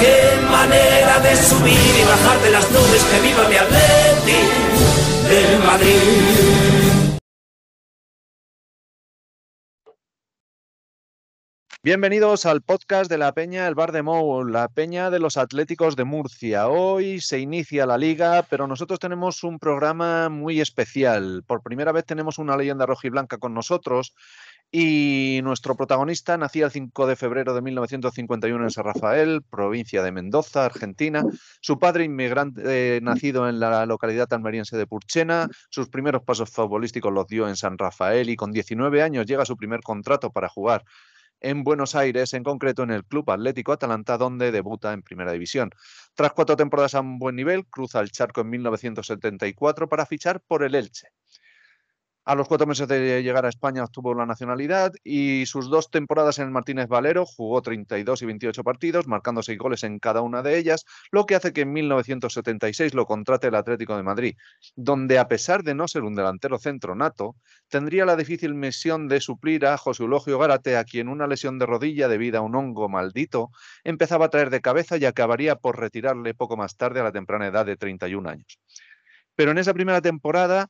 Qué manera de subir y bajar de las nubes que viva mi Atleti del Madrid. Bienvenidos al podcast de la Peña El Bar de Mou, la Peña de los Atléticos de Murcia. Hoy se inicia la liga, pero nosotros tenemos un programa muy especial. Por primera vez tenemos una leyenda rojiblanca con nosotros y nuestro protagonista nacía el 5 de febrero de 1951 en San Rafael, provincia de Mendoza, Argentina. Su padre, inmigrante, eh, nacido en la localidad almeriense de Purchena, sus primeros pasos futbolísticos los dio en San Rafael y con 19 años llega a su primer contrato para jugar en Buenos Aires, en concreto en el Club Atlético Atalanta, donde debuta en Primera División. Tras cuatro temporadas a un buen nivel, cruza el charco en 1974 para fichar por el Elche. A los cuatro meses de llegar a España obtuvo la nacionalidad y sus dos temporadas en el Martínez Valero jugó 32 y 28 partidos, marcando seis goles en cada una de ellas, lo que hace que en 1976 lo contrate el Atlético de Madrid, donde a pesar de no ser un delantero centro nato, tendría la difícil misión de suplir a José Eulogio Gárate, a quien una lesión de rodilla debida a un hongo maldito empezaba a traer de cabeza y acabaría por retirarle poco más tarde a la temprana edad de 31 años. Pero en esa primera temporada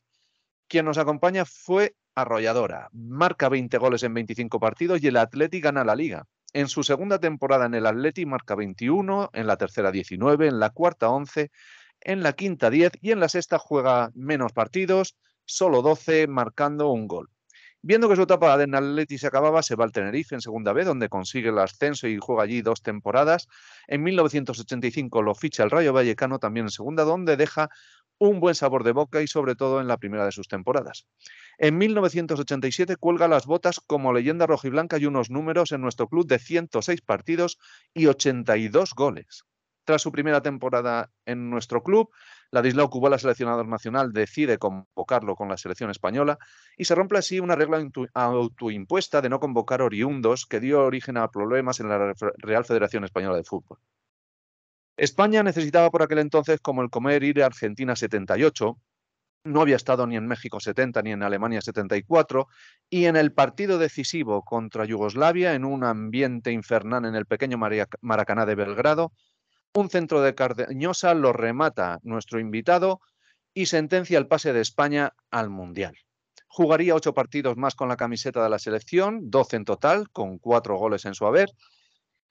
quien nos acompaña fue arrolladora. Marca 20 goles en 25 partidos y el Atleti gana la liga. En su segunda temporada en el Atleti marca 21, en la tercera 19, en la cuarta 11, en la quinta 10 y en la sexta juega menos partidos, solo 12, marcando un gol. Viendo que su etapa en Atleti se acababa, se va al Tenerife en segunda B, donde consigue el ascenso y juega allí dos temporadas. En 1985 lo ficha el Rayo Vallecano también en segunda, donde deja un buen sabor de boca y sobre todo en la primera de sus temporadas. En 1987 cuelga las botas como leyenda rojiblanca y unos números en nuestro club de 106 partidos y 82 goles. Tras su primera temporada en nuestro club, Ladislao Kubala, seleccionador nacional, decide convocarlo con la selección española y se rompe así una regla autoimpuesta de no convocar oriundos que dio origen a problemas en la Real Federación Española de Fútbol. España necesitaba por aquel entonces, como el comer, ir a Argentina 78. No había estado ni en México 70 ni en Alemania 74. Y en el partido decisivo contra Yugoslavia, en un ambiente infernal en el pequeño Maracaná de Belgrado, un centro de Cardeñosa lo remata nuestro invitado y sentencia el pase de España al Mundial. Jugaría ocho partidos más con la camiseta de la selección, 12 en total, con cuatro goles en su haber,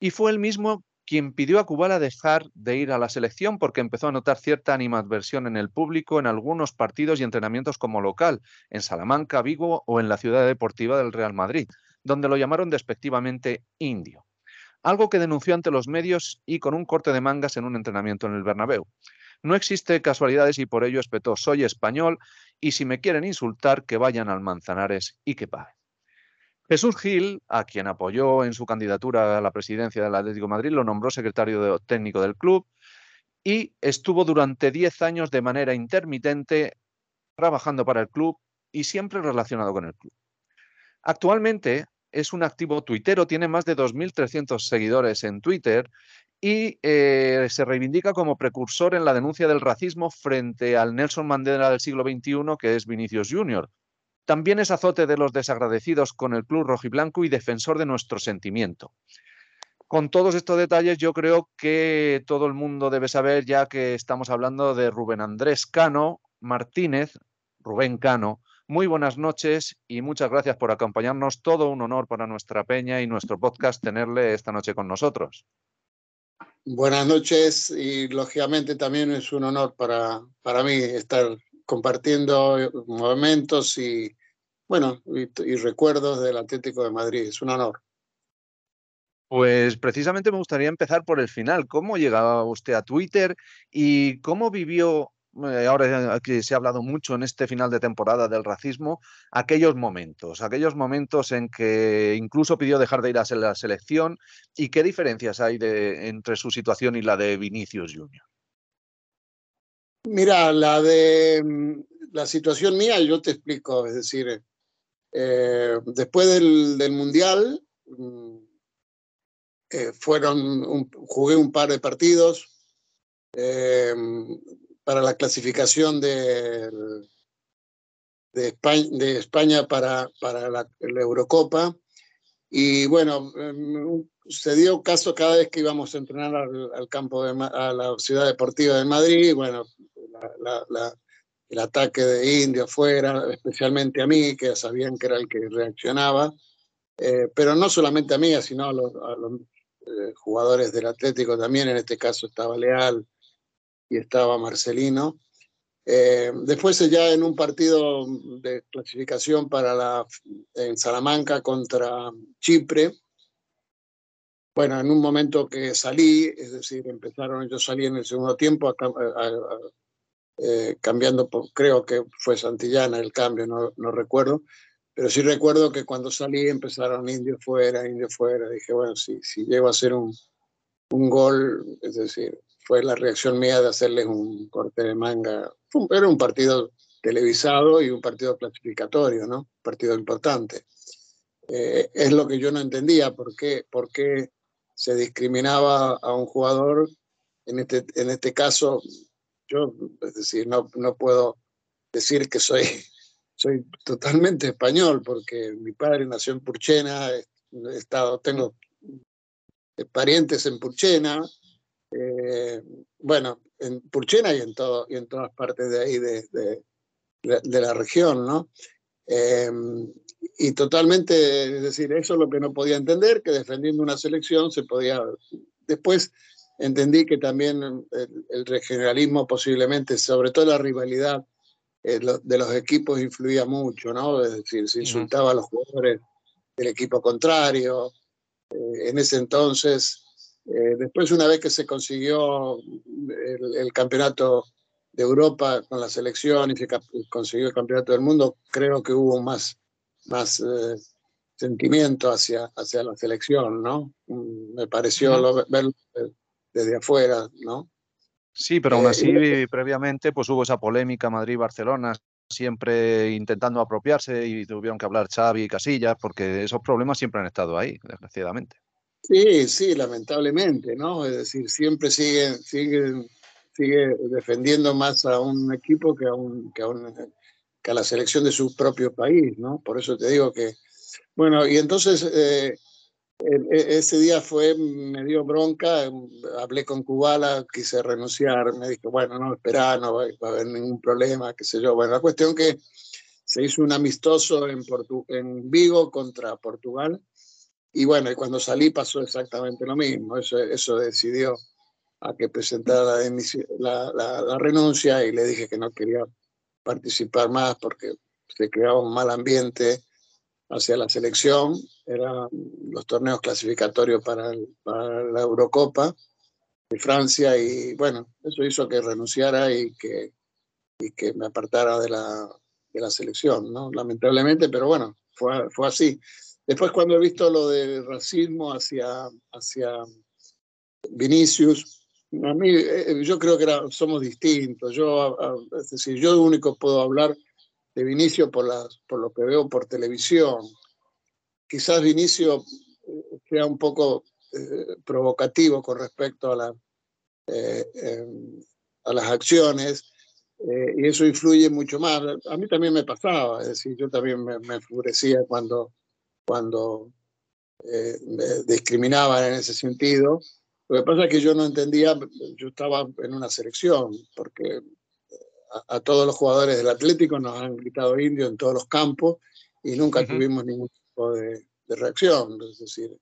y fue el mismo quien pidió a Kubala dejar de ir a la selección porque empezó a notar cierta animadversión en el público en algunos partidos y entrenamientos como local, en Salamanca, Vigo o en la ciudad deportiva del Real Madrid, donde lo llamaron despectivamente indio. Algo que denunció ante los medios y con un corte de mangas en un entrenamiento en el Bernabéu. No existe casualidades y por ello espetó soy español y si me quieren insultar que vayan al Manzanares y que paguen. Jesús Gil, a quien apoyó en su candidatura a la presidencia del Atlético de Madrid, lo nombró secretario técnico del club y estuvo durante 10 años de manera intermitente trabajando para el club y siempre relacionado con el club. Actualmente es un activo tuitero, tiene más de 2.300 seguidores en Twitter y eh, se reivindica como precursor en la denuncia del racismo frente al Nelson Mandela del siglo XXI, que es Vinicius Jr., también es azote de los desagradecidos con el club rojiblanco y defensor de nuestro sentimiento. Con todos estos detalles, yo creo que todo el mundo debe saber, ya que estamos hablando de Rubén Andrés Cano Martínez, Rubén Cano. Muy buenas noches y muchas gracias por acompañarnos. Todo un honor para nuestra peña y nuestro podcast tenerle esta noche con nosotros. Buenas noches y lógicamente también es un honor para, para mí estar compartiendo momentos y, bueno, y, recuerdos del Atlético de Madrid. Es un honor. Pues precisamente me gustaría empezar por el final. ¿Cómo llegaba usted a Twitter y cómo vivió, eh, ahora que se ha hablado mucho en este final de temporada del racismo, aquellos momentos, aquellos momentos en que incluso pidió dejar de ir a la selección y qué diferencias hay de, entre su situación y la de Vinicius Junior? Mira, la de mm, la situación mía, yo te explico, es decir, eh, después del, del Mundial, mm, eh, fueron jugué un par de partidos eh, para la clasificación de, de España para, para la, Eurocopa. Y bueno, em, se dio caso cada vez que íbamos a entrenar al, campo de, a la ciudad deportiva de Madrid. Bueno, el ataque de India fuera, especialmente a mí, que sabían que era el que reaccionaba. Eh, pero no solamente a mí, sino a los, eh, jugadores del Atlético también, en este caso estaba Leal y estaba Marcelino. Eh, después ya en un partido de clasificación para la, en Salamanca contra Chipre, bueno, en un momento que salí, es decir, empezaron, yo salí en el segundo tiempo eh, cambiando, creo que fue Santillana el cambio, no, no recuerdo, pero sí recuerdo que cuando salí empezaron indios fuera, indios fuera. Dije, bueno, si, si llego a hacer un, un gol, es decir, fue la reacción mía de hacerles un corte de manga. era un partido televisado y un partido clasificatorio, ¿no? Un partido importante. Eh, es lo que yo no entendía, por qué, por qué se discriminaba a un jugador. En este, en este caso, yo, es decir, no, no puedo decir que soy soy totalmente español porque mi padre nació en Purchena, he estado, tengo parientes en Purchena, eh, bueno, en Purchena y en, todo, y en todas partes de ahí de, de, la región, ¿no? Eh, y totalmente, es decir, eso es lo que no podía entender, que defendiendo una selección se podía... Después entendí que también el, el regionalismo posiblemente, sobre todo la rivalidad eh, de los equipos influía mucho, ¿no? Es decir, se insultaba a los jugadores del equipo contrario. Eh, en ese entonces, eh, después una vez que se consiguió el, campeonato de Europa con la selección y se consiguió el campeonato del mundo, creo que hubo más, más sentimiento hacia, hacia la selección, ¿no? Mm, me pareció verlo desde afuera, ¿no? Sí, pero aún eh, así, previamente, pues hubo esa polémica Madrid-Barcelona, siempre intentando apropiarse y tuvieron que hablar Xavi y Casillas, porque esos problemas siempre han estado ahí, desgraciadamente. Sí, sí, lamentablemente, ¿no? Es decir, siempre sigue, sigue, sigue defendiendo más a un equipo que a, un, que, a que a la selección de su propio país, ¿no? Por eso te digo que, bueno, y entonces eh, ese día fue, me dio bronca, hablé con Kubala, quise renunciar, me dijo, bueno, no, espera, no va, a haber ningún problema, qué sé yo. Bueno, la cuestión que se hizo un amistoso en, en Vigo contra Portugal, y bueno, y cuando salí pasó exactamente lo mismo, eso, eso decidió a que presentara la, la, la renuncia y le dije que no quería participar más porque se creaba un mal ambiente hacia la selección, eran los torneos clasificatorios para, la Eurocopa de Francia y bueno, eso hizo que renunciara y que, y que me apartara de la, de la selección, ¿no? Lamentablemente, pero bueno, fue, fue así. Después cuando he visto lo del racismo hacia, hacia Vinicius, a mí eh, yo creo que era, somos distintos. Yo, es decir, yo único puedo hablar de Vinicio por, por lo que veo por televisión. Quizás Vinicio eh, sea un poco eh, provocativo con respecto a, la, eh, em, a las acciones y eso influye mucho más. A mí también me pasaba, es decir, yo también me, enfurecía cuando, cuando me discriminaban en ese sentido. Lo que pasa es que yo no entendía, yo estaba en una selección, porque a, todos los jugadores del Atlético nos han gritado indio en todos los campos y nunca tuvimos ningún tipo de, reacción. Es decir,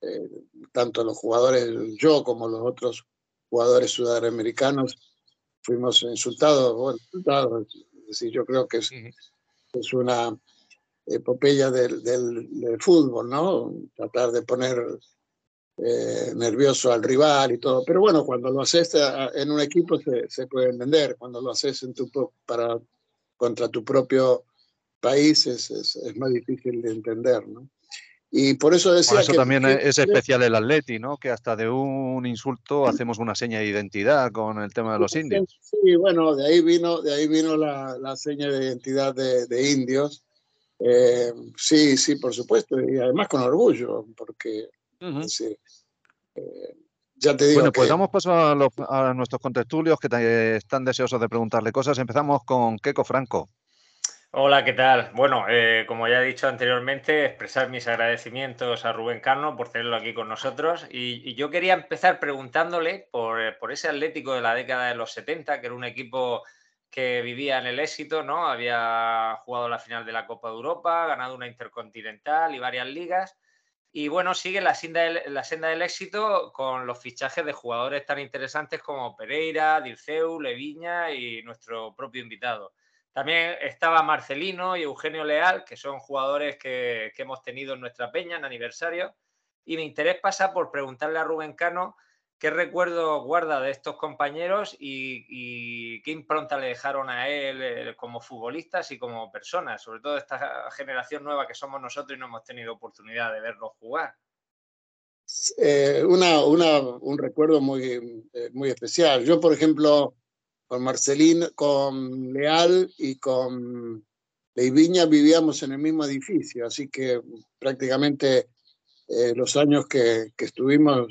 eh, tanto los jugadores, yo como los otros jugadores sudamericanos, fuimos insultados, bueno, insultados. Es decir, yo creo que es, es una epopeya del, del, fútbol, ¿no? Tratar de poner eh, nervioso al rival y todo. Pero bueno, cuando lo haces eh, en un equipo se, se puede entender. Cuando lo haces en tu, para, contra tu propio país es, es, es más difícil de entender, ¿no? Y por eso decía eso también es especial el Atleti, ¿no? Que hasta de un insulto hacemos una seña de identidad con el tema de los indios. Sí, bueno, de ahí vino, de ahí vino la, la seña de identidad de, de indios. Eh, sí, sí, por supuesto, y además con orgullo, porque uh -huh. eh, ya te digo. Bueno, pues damos paso a, los, a nuestros contestulios que te, están deseosos de preguntarle cosas. Empezamos con Keco Franco. Hola, ¿qué tal? Bueno, eh, como ya he dicho anteriormente, expresar mis agradecimientos a Rubén Carno por tenerlo aquí con nosotros. Y, y yo quería empezar preguntándole por, por, ese Atlético de la década de los 70, que era un equipo que vivía en el éxito, ¿no? Había jugado la final de la Copa de Europa, ganado una Intercontinental y varias ligas. Y bueno, sigue la senda, del, éxito con los fichajes de jugadores tan interesantes como Pereira, Dirceu, Leviña y nuestro propio invitado. También estaba Marcelino y Eugenio Leal, que son jugadores que, que, hemos tenido en nuestra peña en aniversario. Y mi interés pasa por preguntarle a Rubén Cano qué recuerdo guarda de estos compañeros y, y, qué impronta le dejaron a él eh, como futbolistas y como personas, sobre todo esta generación nueva que somos nosotros y no hemos tenido oportunidad de verlos jugar. Eh, una, una, un recuerdo muy, eh, muy especial. Yo, por ejemplo, con Marcelín, con Leal y con Leiviña vivíamos en el mismo edificio, así que prácticamente eh, los años que, que, estuvimos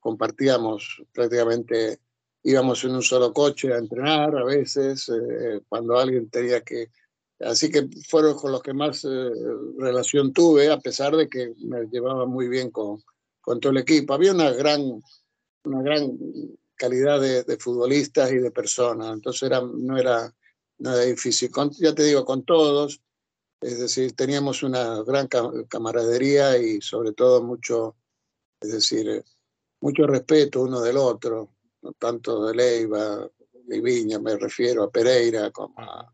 compartíamos prácticamente, íbamos en un solo coche a entrenar a veces, eh, cuando alguien tenía que... Así que fueron con los que más eh, relación tuve, a pesar de que me llevaba muy bien con, con todo el equipo. Había una gran, una gran calidad de, de, futbolistas y de personas. Entonces era, no, era, era difícil. Con, ya te digo, con todos, es decir, teníamos una gran camaradería y sobre todo mucho, es decir, mucho respeto uno del otro, tanto de Leiva, de Viña, me refiero a Pereira, como, a,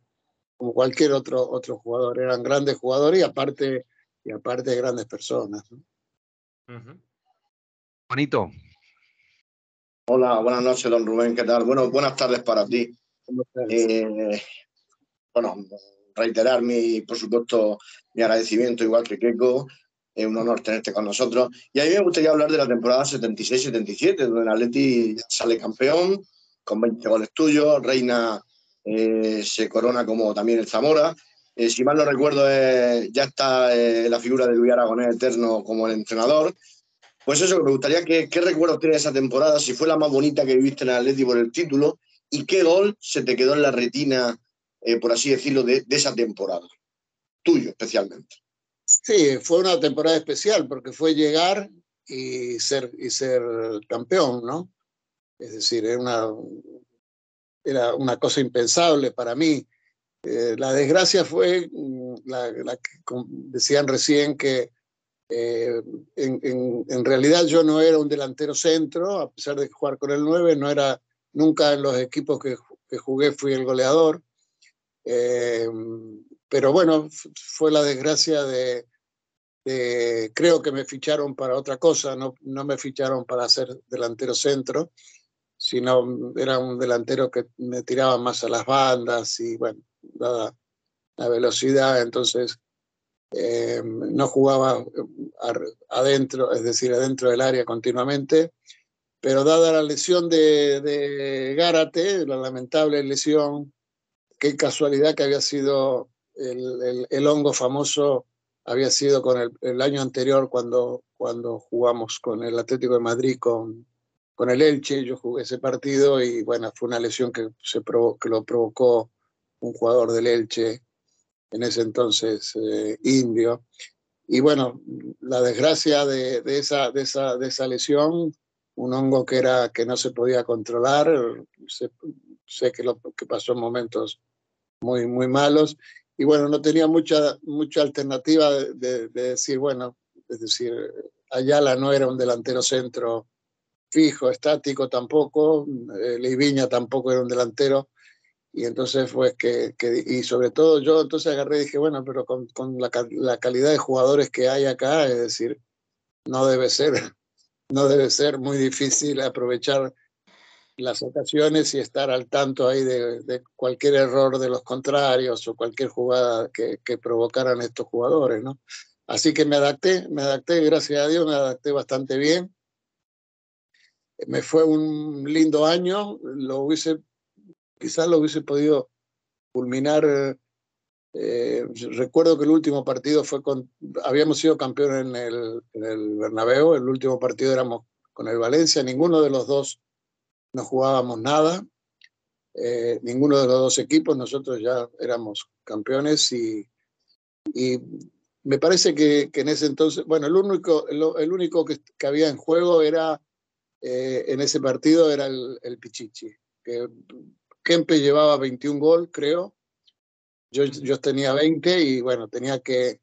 como cualquier otro, otro jugador. Eran grandes jugadores y aparte, y aparte grandes personas. ¿no? Uh -huh. Juanito, Hola, buenas noches, don Rubén, ¿qué tal? Bueno, buenas tardes para ti. Eh, bueno, reiterar mi, por supuesto, mi agradecimiento, igual que Keiko, es un honor tenerte con nosotros. Y a mí me gustaría hablar de la temporada 76-77, donde el Atleti sale campeón, con 20 goles tuyos, Reina eh, se corona como también el Zamora. Eh, si mal no recuerdo, eh, ya está la figura de Luis Aragonés Eterno como el entrenador. Pues eso, me gustaría que, qué recuerdos tienes de esa temporada, si fue la más bonita que viviste en el Atleti por el título y qué gol se te quedó en la retina, por así decirlo, de, de, esa temporada, tuyo especialmente. Sí, fue una temporada especial porque fue llegar y ser, y ser campeón, ¿no? Es decir, era una, era una cosa impensable para mí. Eh, la desgracia fue mm, la, que decían recién que eh, en, en, en, realidad yo no era un delantero centro, a pesar de jugar con el 9, no era nunca en los equipos que, que jugué fui el goleador. Eh, pero bueno, fue la desgracia de, creo que me ficharon para otra cosa, no, no me ficharon para ser delantero centro, sino era un delantero que me tiraba más a las bandas y bueno, dada la velocidad, entonces eh, no jugaba adentro, es decir, adentro del área continuamente, pero dada la lesión de, de Gárate, la lamentable lesión, qué casualidad que había sido el, el, hongo famoso, había sido con el, año anterior cuando, cuando jugamos con el Atlético de Madrid, con, con el Elche, yo jugué ese partido y bueno, fue una lesión que, se provo que lo provocó un jugador del Elche en ese entonces eh, indio. Y bueno, la desgracia de, de, esa, de, esa, de esa lesión, un hongo que, era, que no se podía controlar, sé que, lo, que pasó en momentos muy, muy malos. Y bueno, no tenía mucha, mucha alternativa de, de, de decir, bueno, es decir, Ayala no era un delantero centro fijo, estático tampoco, eh, Leiviña tampoco era un delantero, y entonces que, que, y sobre todo yo entonces agarré y dije, bueno, pero con, con la, la, calidad de jugadores que hay acá, es decir, no debe ser, no debe ser muy difícil aprovechar las ocasiones y estar al tanto ahí de, cualquier error de los contrarios o cualquier jugada que, que provocaran estos jugadores, ¿no? Así que me adapté, me adapté, gracias a Dios, me adapté bastante bien. Me fue un lindo año, lo hubiese, quizás lo hubiese podido culminar. Eh, recuerdo que el último partido fue con, habíamos sido campeones en el, en el Bernabéu, el último partido éramos con el Valencia, ninguno de los dos no jugábamos nada, eh, ninguno de los dos equipos, nosotros ya éramos campeones y, y me parece que, que, en ese entonces, bueno, el único, el, el único que, que, había en juego era, eh, en ese partido era el, el Pichichi, que Kempe llevaba 21 gol, creo, yo, yo tenía 20 y bueno, tenía que,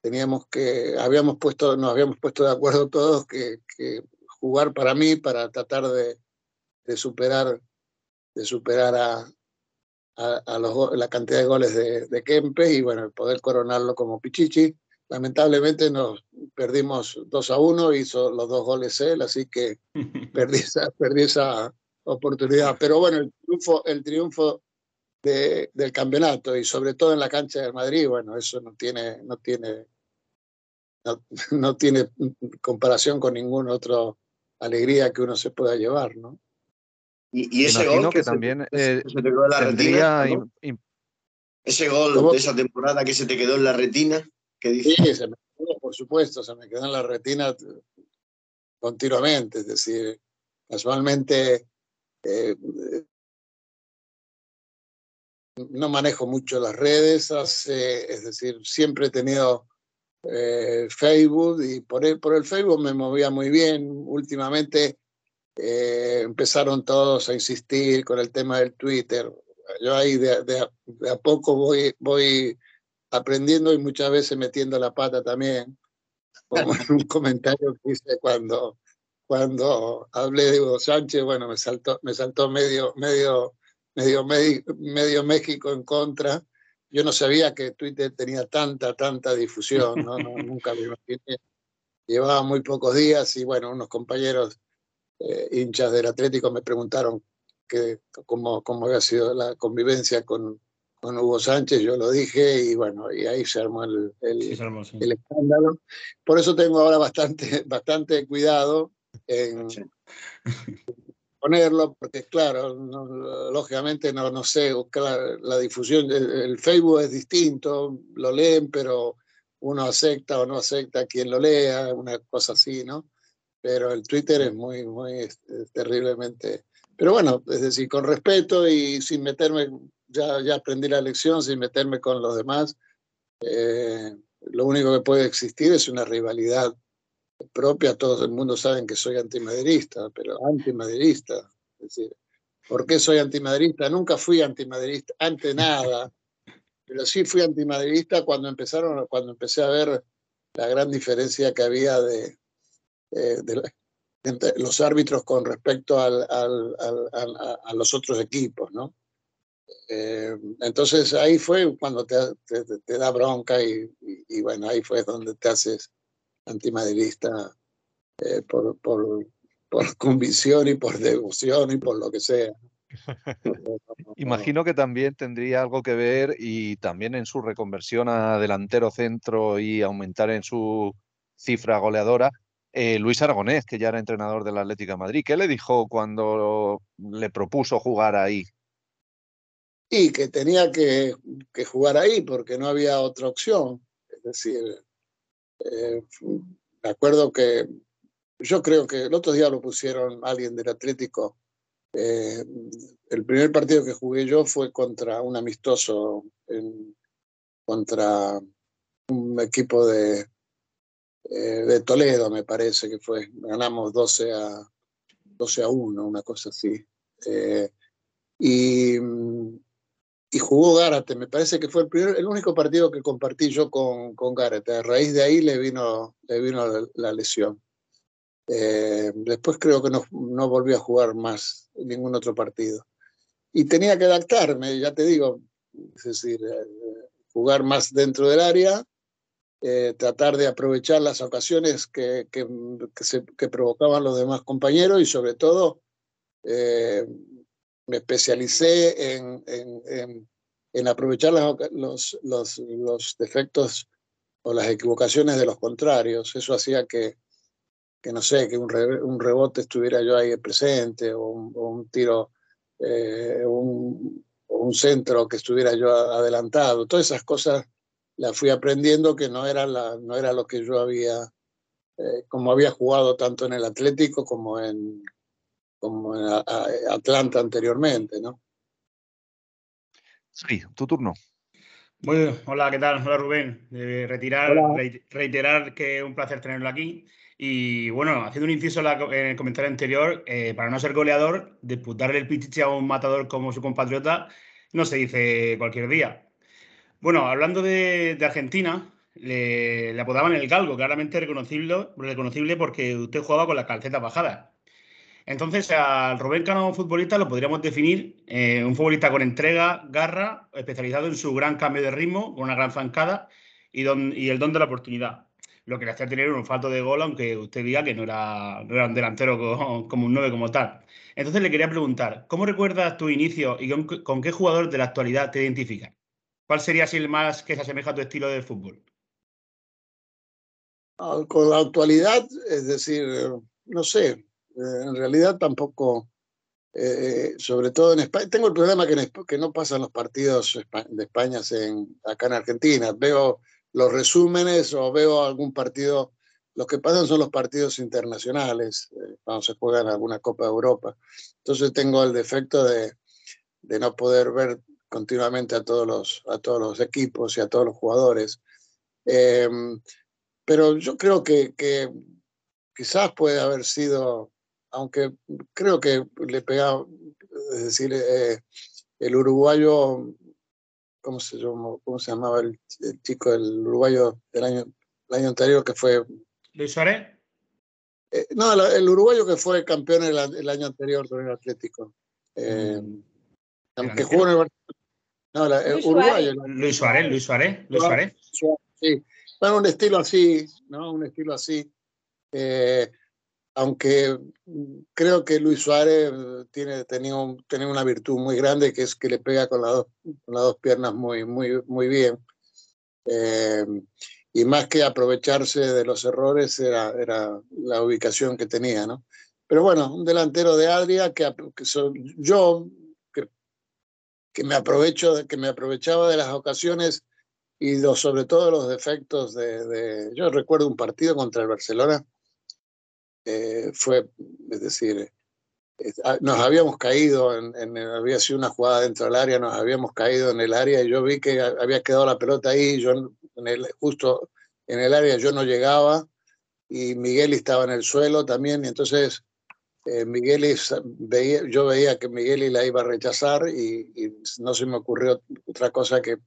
teníamos que, habíamos puesto, nos habíamos puesto de acuerdo todos que, que jugar para mí, para tratar de, de superar, de superar a, a, a los, la cantidad de goles de, de Kempe y bueno, poder coronarlo como Pichichi. Lamentablemente nos perdimos 2 a 1, hizo los dos goles él, así que perdí esa, perdí esa oportunidad. Pero bueno, el triunfo, el triunfo de, del campeonato y sobre todo en la cancha del Madrid, bueno, eso no tiene, no tiene, no, no tiene comparación con ninguna otra alegría que uno se pueda llevar, ¿no? Y, y ese gol que, que también se, eh, se te quedó en la retina, ¿no? Ese gol de esa temporada que se te quedó en la retina, ¿qué dices? Sí, se me quedó, por supuesto, se me quedó en la retina continuamente, es decir, casualmente eh, no manejo mucho las redes, hace, es decir, siempre he tenido eh, Facebook y por el, por el Facebook me movía muy bien. Últimamente eh, empezaron todos a insistir con el tema del Twitter. Yo ahí de, a poco voy, voy aprendiendo y muchas veces metiendo la pata también, como en un comentario que hice cuando, cuando hablé de Hugo Sánchez, bueno, me saltó, me saltó medio, medio, medio, medio, México en contra. Yo no sabía que Twitter tenía tanta, tanta difusión, nunca me imaginé. Llevaba muy pocos días y bueno, unos compañeros eh, hinchas del Atlético me preguntaron que, cómo, cómo había sido la convivencia con, con Hugo Sánchez, yo lo dije y bueno, y ahí se armó el, el, sí, se armó, sí. el escándalo. Por eso tengo ahora bastante, bastante cuidado en sí. ponerlo, porque claro, no, lógicamente no, no sé, la, la difusión, el, el, Facebook es distinto, lo leen, pero uno acepta o no acepta a quien lo lea, una cosa así, ¿no? Pero el Twitter es muy, muy es, es terriblemente... Pero bueno, es decir, con respeto y sin meterme, ya, ya aprendí la lección, sin meterme con los demás, eh, lo único que puede existir es una rivalidad propia, todo el mundo sabe que soy antimaderista, pero antimaderista, es decir, ¿por qué soy antimaderista? Nunca fui antimaderista, ante nada, pero sí fui antimaderista cuando empezaron, cuando empecé a ver la gran diferencia que había de, eh, de, de, los árbitros con respecto al, al, al, a los otros equipos, ¿no? Eh, entonces ahí fue cuando te, te, te da bronca y, y, y, bueno, ahí fue donde te haces antimaderista eh, por, por, por convicción y por devoción y por lo que sea. Imagino que también tendría algo que ver y también en su reconversión a delantero centro y aumentar en su cifra goleadora, eh, Luis Aragonés, que ya era entrenador del Atlético de Madrid. ¿Qué le dijo cuando le propuso jugar ahí? Y que tenía que, jugar ahí porque no había otra opción. Es decir, eh, me acuerdo que yo creo que el otro día lo pusieron alguien del Atlético. Eh, el primer partido que jugué yo fue contra un amistoso, contra un equipo de, eh, de Toledo, me parece que fue. Ganamos 12 a, 12 a 1, una cosa así. Eh, y, y jugó Gárate. Me parece que fue el, primer, el único partido que compartí yo con, con Gárate. A raíz de ahí le vino, le vino la, lesión. Eh, después creo que no, no volví a jugar más ningún otro partido. Y tenía que adaptarme, ya te digo, es decir, eh, jugar más dentro del área, eh, tratar de aprovechar las ocasiones que, que, que, provocaban los demás compañeros y sobre todo eh, me especialicé en, en, en, aprovechar los, los, los, defectos o las equivocaciones de los contrarios. Eso hacía que, que no sé, que un, un rebote estuviera yo ahí presente o un, o tiro, eh, un, un centro que estuviera yo adelantado. Todas esas cosas las fui aprendiendo que no era, la, no era lo que yo había, eh, como había jugado tanto en el Atlético como en, como en a, a Atlanta anteriormente, ¿no? Sí, tu turno. Bueno, hola, ¿qué tal? Hola Rubén. Eh, retirar, hola. reiterar que es un placer tenerlo aquí. Y bueno, haciendo un inciso en el comentario anterior, eh, para no ser goleador, disputarle el pichichi a un matador como su compatriota no se dice cualquier día. Bueno, hablando de, Argentina, le, apodaban el galgo, claramente reconocible, reconocible porque usted jugaba con las calcetas bajadas. Entonces, al Rubén Cano futbolista lo podríamos definir eh, un futbolista con entrega, garra, especializado en su gran cambio de ritmo, con una gran zancada y, don, el don de la oportunidad. Lo que le hacía tener un olfato de gol, aunque usted diga que no era, un delantero como, como un 9 como tal. Entonces le quería preguntar, ¿cómo recuerdas tu inicio y con, con qué jugador de la actualidad te identificas? ¿Cuál sería así el más que se asemeja a tu estilo de fútbol? Con la actualidad, es decir, no sé, en realidad tampoco, eh, sobre todo en España, tengo el problema que, en, que no pasan los partidos de España en, acá en Argentina. Veo los resúmenes o veo algún partido, los que pasan son los partidos internacionales, eh, cuando se juega en alguna Copa de Europa. Entonces tengo el defecto de, de no poder ver continuamente a todos los, a todos los equipos y a todos los jugadores. Eh, pero yo creo que, que, quizás puede haber sido, aunque creo que le pegaba, es decir, eh, el uruguayo, ¿cómo se, llamó, cómo se llamaba el, el, chico, el uruguayo del año, el año anterior que fue... ¿Luis Suárez? Eh, no, el, el, uruguayo que fue campeón el, el año anterior con el Atlético. Mm. Aunque jugó en el no, la, Luis uruguayo. Suárez. Luis Suárez, Luis Suárez, Luis Suárez. Sí, bueno, un estilo así, ¿no? Un estilo así. Eh, aunque creo que Luis Suárez tiene, tenía, un, tenía, una virtud muy grande que es que le pega con, la dos, con las dos piernas muy, muy, muy bien. Eh, y más que aprovecharse de los errores era, era la ubicación que tenía, ¿no? Pero bueno, un delantero de Adria que, que so, yo que me aprovecho, que me aprovechaba de las ocasiones y sobre todo los defectos de, de, Yo recuerdo un partido contra el Barcelona, eh, fue, es decir, eh, nos habíamos caído, en, en, había sido una jugada dentro del área, nos habíamos caído en el área y yo vi que había quedado la pelota ahí, yo en el, justo en el área yo no llegaba y Miguel estaba en el suelo también, y entonces eh, Miguel yo veía que Miguel la iba a rechazar y, no se me ocurrió otra cosa que,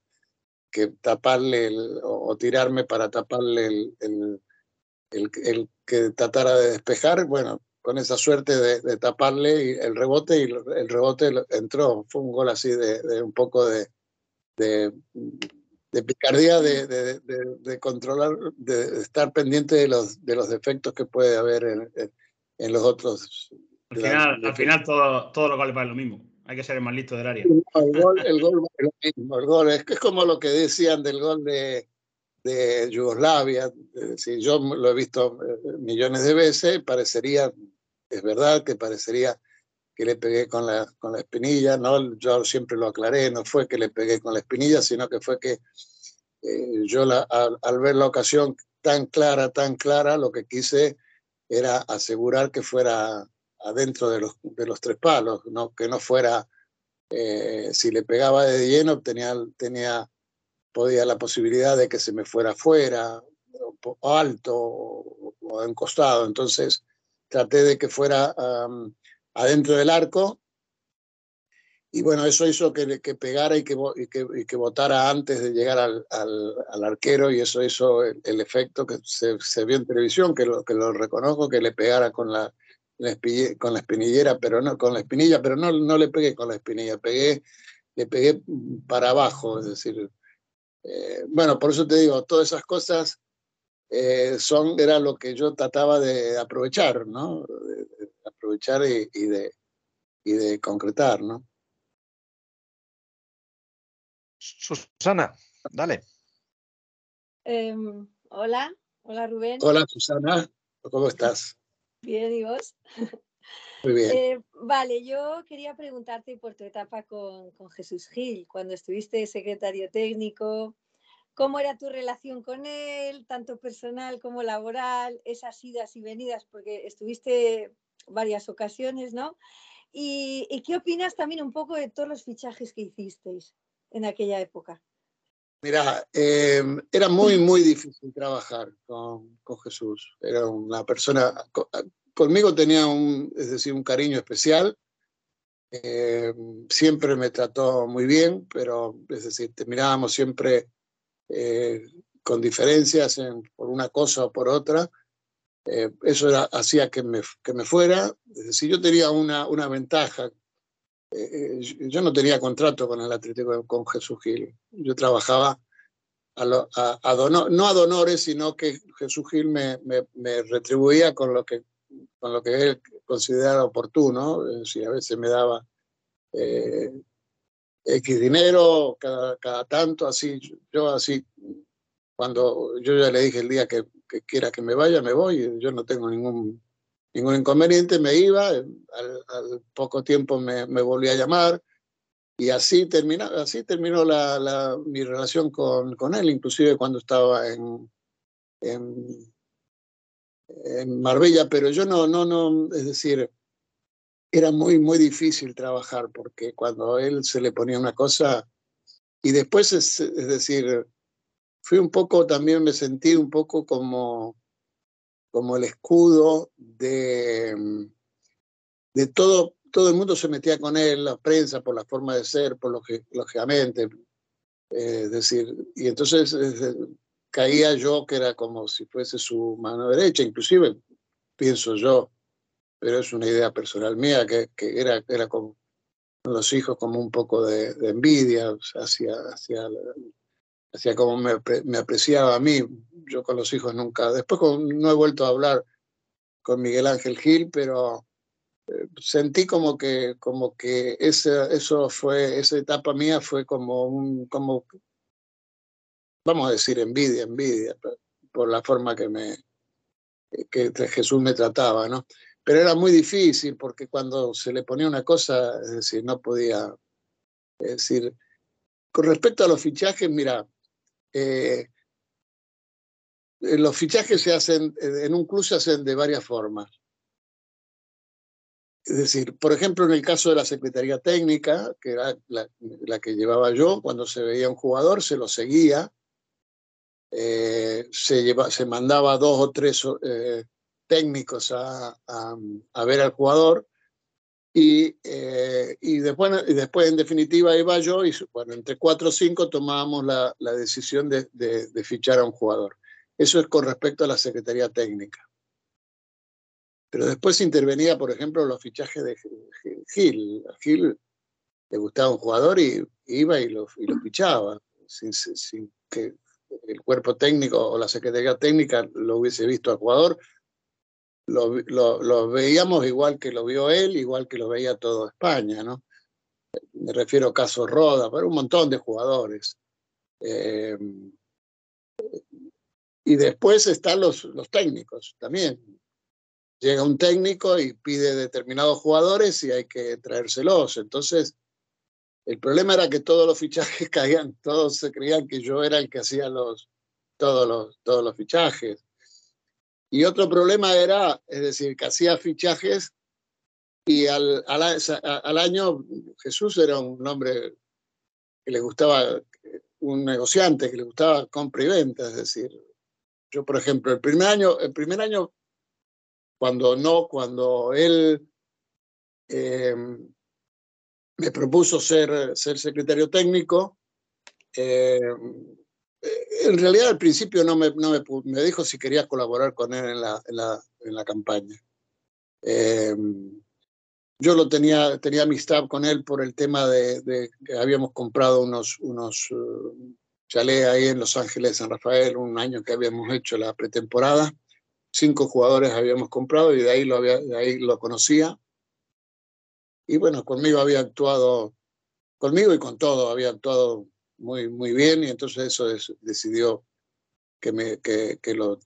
taparle o, tirarme para taparle el, que tratara de despejar. Bueno, con esa suerte de, taparle el rebote y el rebote entró. Fue un gol así de, un poco de, picardía, de, controlar, de estar pendiente de los, de defectos que puede haber en en los otros. Al final, al final todo, todo lo vale para lo mismo. Hay que ser el más listo del área. No, el, gol, el gol es lo mismo. El gol es, es como lo que decían del gol de, de Yugoslavia. Si yo lo he visto eh, millones de veces, parecería, es verdad que parecería que le pegué con la, con la espinilla, ¿no? Yo siempre lo aclaré, no fue que le pegué con la espinilla, sino que fue que eh, yo la, al, al, ver la ocasión tan clara, tan clara, lo que quise era asegurar que fuera adentro de los, de los tres palos, ¿no? que no fuera, eh, si le pegaba de lleno, tenía, tenía, podía la posibilidad de que se me fuera afuera, o alto, o, o encostado. Entonces traté de que fuera adentro del arco y bueno, eso hizo que, que pegara y que, y que, y que votara antes de llegar al, al, al arquero y eso hizo el, el efecto que se, se, vio en televisión, que lo, que lo reconozco, que le pegara con la, la con la espinillera, pero no con la espinilla, pero no, no le pegué con la espinilla, pegué, le pegué para abajo, es decir, eh, bueno, por eso te digo, todas esas cosas eh, son, era lo que yo trataba de aprovechar, ¿no? De, de aprovechar y, y, de, y de concretar, ¿no? Susana, dale. Eh, hola, hola Rubén. Hola Susana, ¿cómo estás? Bien, ¿y vos? Muy bien. Eh, vale, yo quería preguntarte por tu etapa con, con, Jesús Gil, cuando estuviste secretario técnico, ¿cómo era tu relación con él, tanto personal como laboral, esas idas y venidas, porque estuviste varias ocasiones, ¿no? Y, y qué opinas también un poco de todos los fichajes que hicisteis? En aquella época? Mira, eh, era muy, muy difícil trabajar con, con, Jesús. Era una persona, conmigo tenía un, es decir, un cariño especial. Eh, siempre me trató muy bien, pero es decir, terminábamos siempre eh, con diferencias en, por una cosa o por otra. Eh, eso era, hacía que me, que me fuera. Es decir, yo tenía una, una ventaja eh, yo no tenía contrato con el Atlético con Jesús Gil. Yo trabajaba a, lo, a, a donor, no a donores, sino que Jesús Gil me, me, me, retribuía con lo que con lo que él consideraba oportuno. Es decir, a veces me daba eh, X dinero cada, cada tanto, así. Yo así, cuando yo ya le dije el día que, que quiera que me vaya, me voy. Yo no tengo ningún ningún inconveniente, me iba, al, al poco tiempo me, me, volví a llamar y así, termina, así terminó la, la, mi relación con, con, él, inclusive cuando estaba en, en, en, Marbella, pero yo no, no, no, es decir, era muy, muy difícil trabajar porque cuando él se le ponía una cosa y después, es, es decir, fui un poco, también me sentí un poco como como el escudo de, de todo, todo el mundo se metía con él, la prensa, por la forma de ser, por lo que, lógicamente, eh, es decir, y entonces eh, caía yo que era como si fuese su mano derecha, inclusive pienso yo, pero es una idea personal mía, que, que era, era como los hijos como un poco de, de envidia hacia, hacia hacia cómo me, me, apreciaba a mí. Yo con los hijos nunca. Después con, no he vuelto a hablar con Miguel Ángel Gil, pero eh, sentí como que, como que ese, eso fue, esa etapa mía fue como un, como, vamos a decir, envidia, envidia, por la forma que me, que Jesús me trataba, ¿no? Pero era muy difícil porque cuando se le ponía una cosa, es decir, no podía, es decir, con respecto a los fichajes, mira, eh, los fichajes se hacen, en un club se hacen de varias formas. Es decir, por ejemplo, en el caso de la Secretaría Técnica, que era la, que llevaba yo, cuando se veía un jugador, se lo seguía, eh, se, lleva, se mandaba dos o tres eh, técnicos a, a, ver al jugador y, eh, y, después, y después, en definitiva, iba yo y, bueno, entre cuatro o cinco tomábamos la, la decisión de, de, de, fichar a un jugador. Eso es con respecto a la Secretaría Técnica. Pero después intervenía, por ejemplo, los fichajes de Gil. A Gil le gustaba un jugador y iba y lo, y lo fichaba, sin, sin que el cuerpo técnico o la Secretaría Técnica lo hubiese visto al jugador lo, veíamos igual que lo vio él, igual que lo veía todo España, ¿no? Me refiero a Caso Roda, pero un montón de jugadores. Eh, y después están los, los técnicos también. Llega un técnico y pide determinados jugadores y hay que traérselos. Entonces, el problema era que todos los fichajes caían, todos se creían que yo era el que hacía los, todos, los, todos los fichajes. Y otro problema era, es decir, que hacía fichajes y al, al, año Jesús era un hombre que le gustaba, un negociante que le gustaba compra y venta, es decir, yo por ejemplo, el primer año, el primer año cuando no, cuando él eh, me propuso ser, ser secretario técnico. Eh, en realidad al principio no me, no me, me, dijo si quería colaborar con él en la, en la, en la campaña. Eh, yo lo tenía, tenía amistad con él por el tema de, de que habíamos comprado unos, unos uh, chalés ahí en Los Ángeles, San Rafael, un año que habíamos hecho la pretemporada. Cinco jugadores habíamos comprado y de ahí lo, había, de ahí lo conocía y bueno, conmigo había actuado, conmigo y con todo, había actuado muy, muy bien y entonces eso decidió que, me, que, que, lo,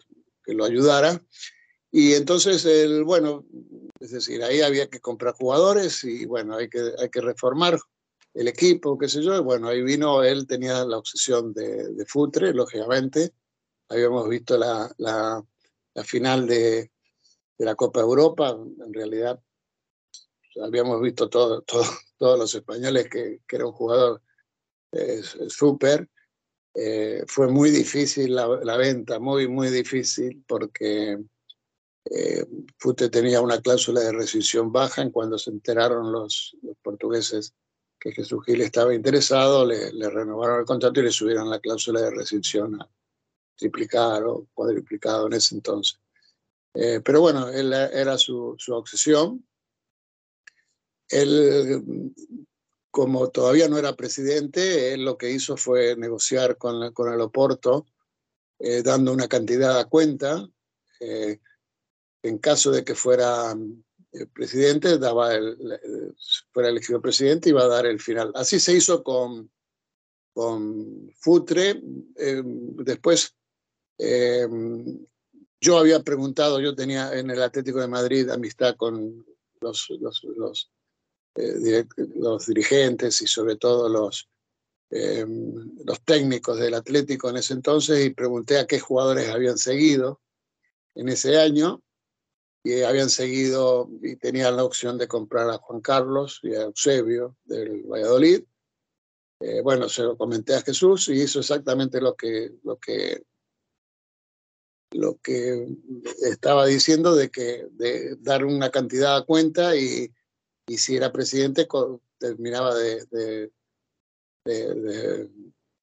que lo ayudara. Y entonces, el, bueno, es decir, ahí había que comprar jugadores y bueno, hay que, hay que reformar el equipo, qué sé yo. Y bueno, ahí vino, él tenía la obsesión de, de Futre, lógicamente. Habíamos visto la, la, la final de, de la Copa Europa, en realidad habíamos visto todo, todo, todos los españoles que, que era un jugador eh, súper. Fue muy difícil la, venta, muy, muy difícil, porque eh, Fute tenía una cláusula de rescisión baja en cuando se enteraron los, portugueses que Jesús Gil estaba interesado, le, le, renovaron el contrato y le subieron la cláusula de rescisión a triplicar o cuadriplicado en ese entonces. Eh, pero bueno, él, era su, su obsesión él, como todavía no era presidente, él lo que hizo fue negociar con, con el Oporto, eh, dando una cantidad a cuenta. Eh, en caso de que fuera eh, presidente, daba el, fuera elegido presidente, iba a dar el final. Así se hizo con, con Futre. después, yo había preguntado, yo tenía en el Atlético de Madrid amistad con los, los, los eh, los dirigentes y sobre todo los, eh, los técnicos del Atlético en ese entonces y pregunté a qué jugadores habían seguido en ese año y habían seguido y tenían la opción de comprar a Juan Carlos y a Eusebio del Valladolid. Eh, bueno, se lo comenté a Jesús y hizo exactamente lo que, lo que, lo que estaba diciendo de que de dar una cantidad a cuenta y, y si era presidente terminaba de, de, de,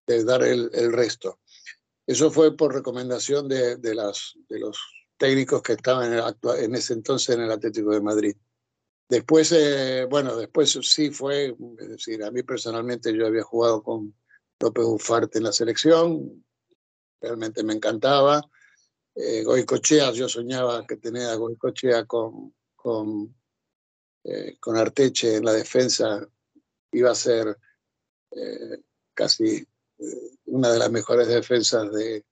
de dar el, el, resto. Eso fue por recomendación de, las, de los técnicos que estaban en, el, en, ese entonces en el Atlético de Madrid. Después, eh, bueno, después sí fue, es decir, a mí personalmente yo había jugado con López Ufarte en la selección, realmente me encantaba. Eh, Goicochea, yo soñaba que tenía a Goicochea con, con eh, con Arteche en la defensa iba a ser eh, casi eh, una de las mejores defensas de,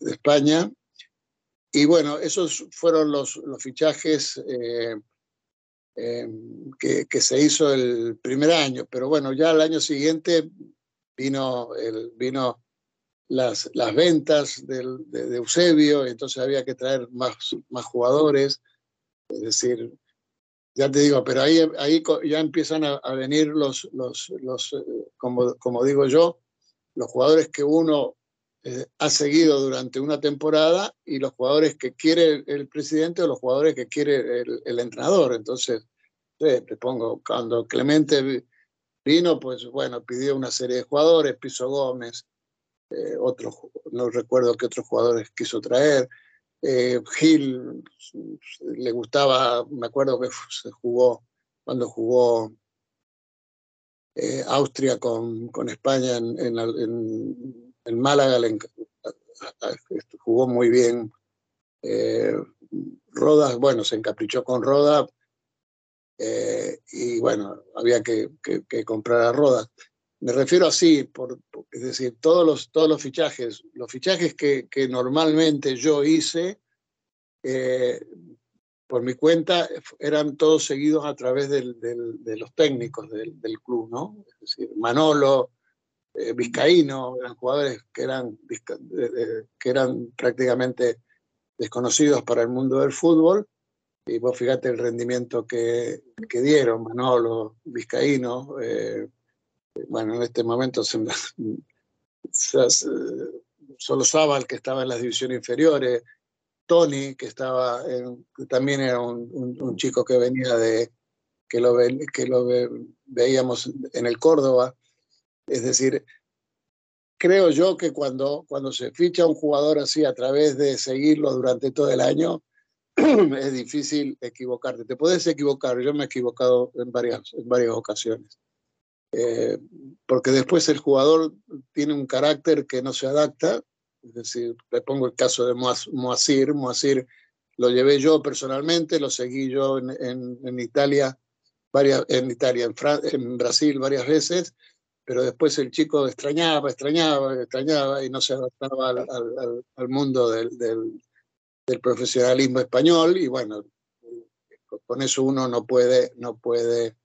España. Y bueno, esos fueron los, fichajes eh, que, se hizo el primer año, pero bueno, ya el año siguiente vino, el, vino las, las ventas de, Eusebio, entonces había que traer más, más jugadores, es decir, ya te digo, pero ahí, ahí ya empiezan a, venir los, los, los eh, como, como, digo yo, los jugadores que uno eh, ha seguido durante una temporada y los jugadores que quiere el, presidente o los jugadores que quiere el, entrenador. Entonces, eh, te pongo, cuando Clemente vino, pues bueno, pidió una serie de jugadores, Piso Gómez, otros, no recuerdo qué otros jugadores quiso traer. Eh, Gil le gustaba, me acuerdo que se jugó cuando jugó eh, Austria con, con, España en, en, Málaga, le, jugó muy bien. Eh, Rodas, bueno, se encaprichó con Roda eh, y bueno, había que, que, que, comprar a Rodas. Me refiero así, por, es decir, todos los, fichajes, los fichajes que, normalmente yo hice, eh, por mi cuenta, eran todos seguidos a través de los técnicos del, del, club, ¿no? Es decir, Manolo, eh, Vizcaíno, eran jugadores que eran, que eran prácticamente desconocidos para el mundo del fútbol. Y vos fíjate el rendimiento que, que dieron Manolo, Vizcaíno, eh, bueno, en este momento se, se, solo Zabal, que estaba en las divisiones inferiores, Tony, que estaba en, también era un, un, un, chico que venía de, que lo, que lo veíamos en el Córdoba. Es decir, creo yo que cuando, cuando se ficha un jugador así a través de seguirlo durante todo el año, es difícil equivocarte. Te puedes equivocar, yo me he equivocado en varias, en varias ocasiones. Eh, porque después el jugador tiene un carácter que no se adapta. Es decir, le pongo el caso de Moacir. Moacir lo llevé yo personalmente, lo seguí yo en, en, Italia, varias, en Italia, en, en Brasil varias veces, pero después el chico extrañaba, extrañaba, extrañaba y no se adaptaba al, al, al mundo del, del, del, profesionalismo español y bueno, con eso uno no puede, no puede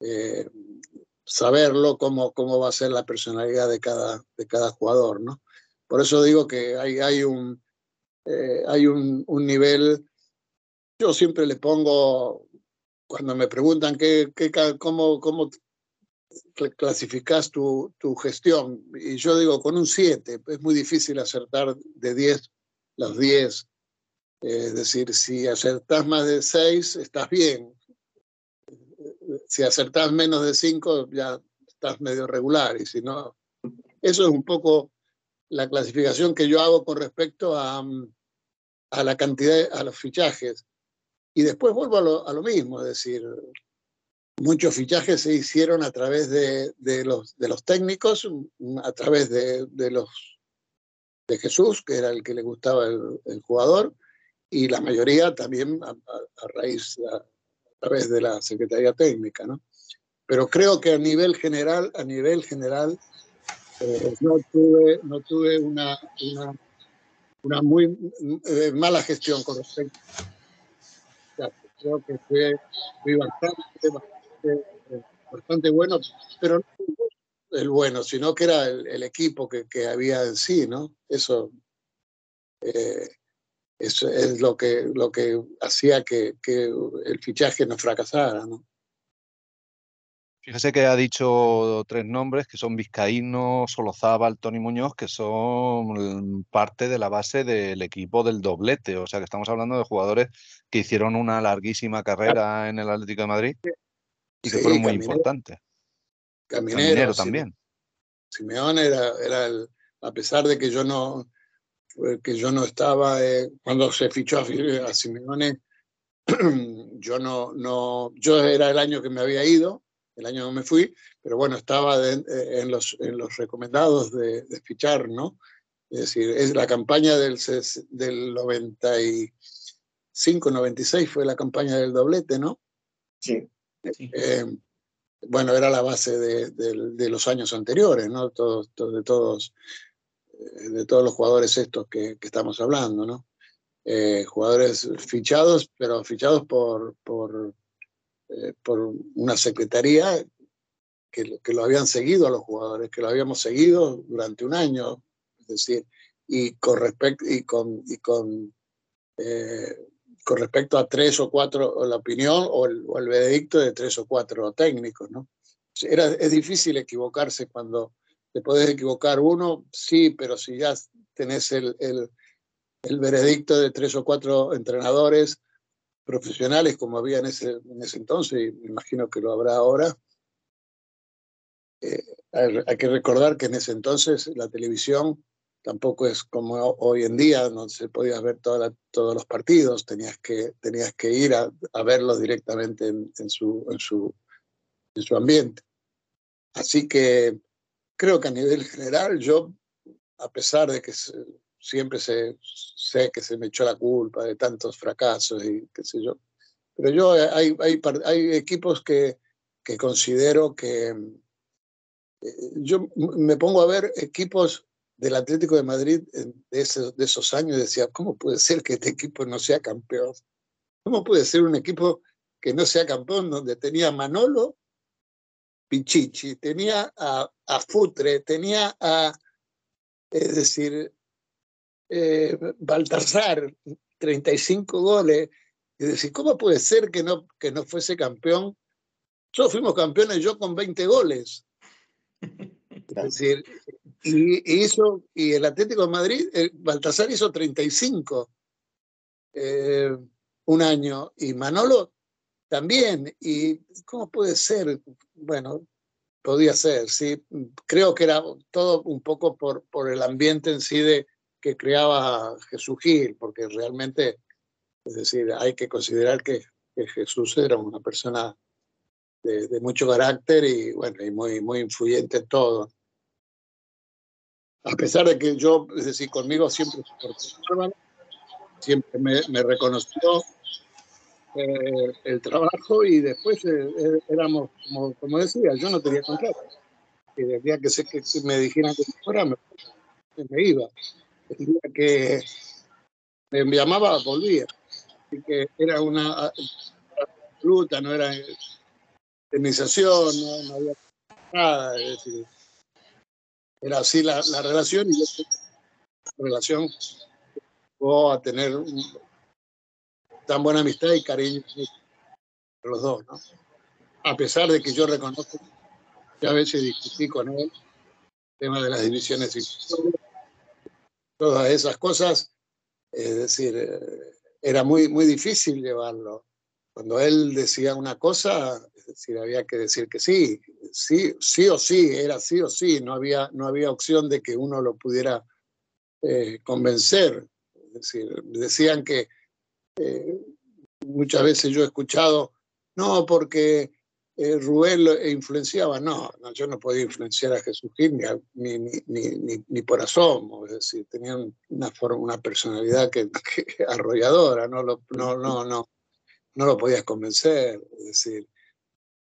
eh, saberlo cómo, cómo va a ser la personalidad de cada, de cada jugador, ¿no? Por eso digo que hay, hay, un, eh, hay un, un, nivel, yo siempre le pongo, cuando me preguntan qué, qué, cómo, cómo clasificas tu, tu gestión, y yo digo con un 7, es muy difícil acertar de 10 los 10. Es decir, si acertás más de 6, estás bien si acertás menos de 5 ya estás medio regular y si no, eso es un poco la clasificación que yo hago con respecto a, a la cantidad, a los fichajes. Y después vuelvo a lo, a lo, mismo, es decir, muchos fichajes se hicieron a través de, de, los, de los técnicos, a través de, de, los de Jesús, que era el que le gustaba el, el jugador, y la mayoría también a, a raíz, través de la Secretaría Técnica, ¿no? Pero creo que a nivel general, a nivel general, eh, no tuve, no tuve una, una, muy eh, mala gestión con respecto. Sea, creo que fue, fue bastante, bueno, pero no el bueno, sino que era el, el equipo que, que, había en sí, ¿no? Eso eh, eso es lo que, lo que hacía que, que el fichaje no fracasara. ¿no? Fíjese que ha dicho tres nombres que son Vizcaíno, Solozábal, Tony Muñoz, que son parte de la base del equipo del doblete. O sea que estamos hablando de jugadores que hicieron una larguísima carrera en el Atlético de Madrid y que fueron muy Caminero, importantes. Caminero, Caminero también. Simeón era, era el, a pesar de que yo no, que yo no estaba, eh, cuando se fichó a, a Simeone, yo no, no, yo era el año que me había ido, el año que me fui, pero bueno, estaba de, eh, en, los, en los recomendados de, de, fichar, ¿no? Es decir, es la campaña del, del 95, 96 fue la campaña del doblete, ¿no? Sí. Eh, bueno, era la base de, de, los años anteriores, ¿no? Todos, todos, de todos de todos los jugadores estos que, que estamos hablando, ¿no? Eh, jugadores fichados, pero fichados por, por, eh, por una secretaría que, que, lo habían seguido a los jugadores, que lo habíamos seguido durante un año, es decir, y con, respecto, y con, y con, eh, con respecto a tres o cuatro, la opinión o el, o el veredicto de tres o cuatro técnicos, ¿no? Era, es difícil equivocarse cuando, te puedes equivocar uno, sí, pero si ya tenés el, el, el, veredicto de tres o cuatro entrenadores profesionales como había en ese, en ese entonces, y me imagino que lo habrá ahora, eh, hay que recordar que en ese entonces la televisión tampoco es como hoy en día, no se podía ver toda la, todos los partidos, tenías que, tenías que ir a, a verlos directamente en, en, su, en, su, en su ambiente. Así que creo que a nivel general yo, a pesar de que siempre se, sé que se me echó la culpa de tantos fracasos y qué sé yo, pero yo hay, hay, hay equipos que, que considero que eh, yo me pongo a ver equipos del Atlético de Madrid de esos, de esos años decía, ¿cómo puede ser que este equipo no sea campeón? ¿Cómo puede ser un equipo que no sea campeón donde tenía Manolo, Pichichi, tenía a, a Futre, tenía a, es decir, eh, Baltasar, 35 goles. Es decir, ¿cómo puede ser que no, que no fuese campeón? Yo fuimos campeones yo con 20 goles. Es decir, y, y hizo, y el Atlético de Madrid, el Baltasar hizo 35 eh, un año y Manolo también. ¿Y cómo puede ser? Bueno, podía ser, sí. Creo que era todo un poco por, por el ambiente en sí de, que creaba Jesús Gil, porque realmente, es decir, hay que considerar que, Jesús era una persona de, mucho carácter y, bueno, y muy, muy influyente en todo. A pesar de que yo, es decir, conmigo siempre siempre me, me reconoció eh, el trabajo y después eh, eh, éramos, como, decía, yo no tenía contrato. Y el día que, sé que me dijeran que fuera, me, me, iba. El día que me llamaba, volvía. Así que era una fruta, no era indemnización, no, había nada. Es decir, era así la, la relación y la relación llegó a tener tan buena amistad y cariño los dos, ¿no? A pesar de que yo reconozco que a veces discutí con él el tema de las divisiones y todas esas cosas, es decir, eh, era muy, muy difícil llevarlo. Cuando él decía una cosa, es decir, había que decir que sí, sí, sí o sí, era sí o sí, no había, no había opción de que uno lo pudiera eh, convencer. Es decir, decían que eh, muchas veces yo he escuchado, no, porque eh, Rubén lo influenciaba. No, no, yo no podía influenciar a Jesús Gil ni, ni, ni, por asomo. Es decir, tenía una, forma, una personalidad que, arrolladora, no lo, no, no, no, no lo podías convencer. Es decir,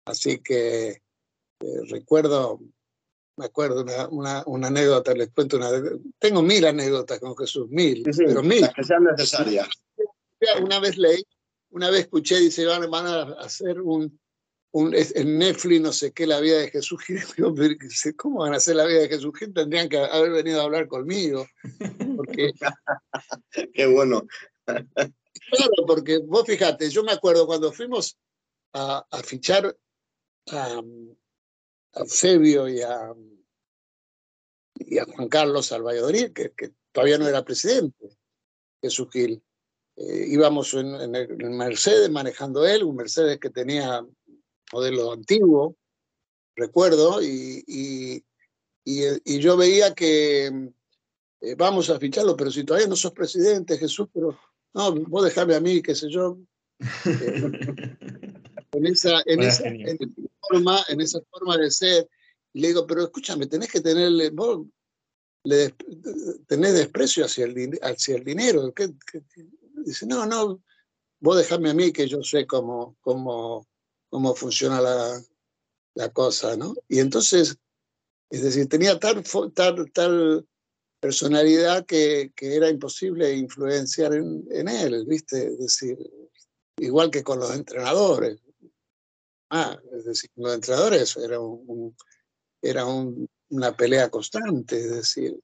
así que eh, recuerdo, me acuerdo una, una, una, anécdota, les cuento una. Tengo mil anécdotas con Jesús, mil, pero mil. Las que sean necesarias una vez leí, una vez escuché, dice, van, van a hacer un, un, en Netflix, no sé qué, la vida de Jesús Gil. ¿Cómo van a hacer la vida de Jesús Gil? Tendrían que haber venido a hablar conmigo. Porque, qué bueno. Claro, porque vos fíjate, yo me acuerdo cuando fuimos a, a fichar a, a Febio y a, y a Juan Carlos al Valladolid, que, que todavía no era presidente, Jesús Gil. Eh, íbamos en, el Mercedes manejando él, un Mercedes que tenía modelo antiguo, recuerdo, y, y, y, yo veía que eh, vamos a ficharlo, pero si todavía no sos presidente, Jesús, pero no, vos dejame a mí, qué sé yo. Eh, en, esa, en, esa, en, forma, en esa forma de ser. Y le digo, pero escúchame, tenés que tenerle, vos le, tenés desprecio hacia el, hacia el dinero. ¿Qué, qué, Dice, no, no, vos dejame a mí que yo sé cómo, cómo, cómo funciona la, la cosa, ¿no? Y entonces, es decir, tenía tal, tal, tal personalidad que, que, era imposible influenciar en, él, ¿viste? Es decir, igual que con los entrenadores. Ah, es decir, con los entrenadores era, un, era un, una pelea constante, es decir,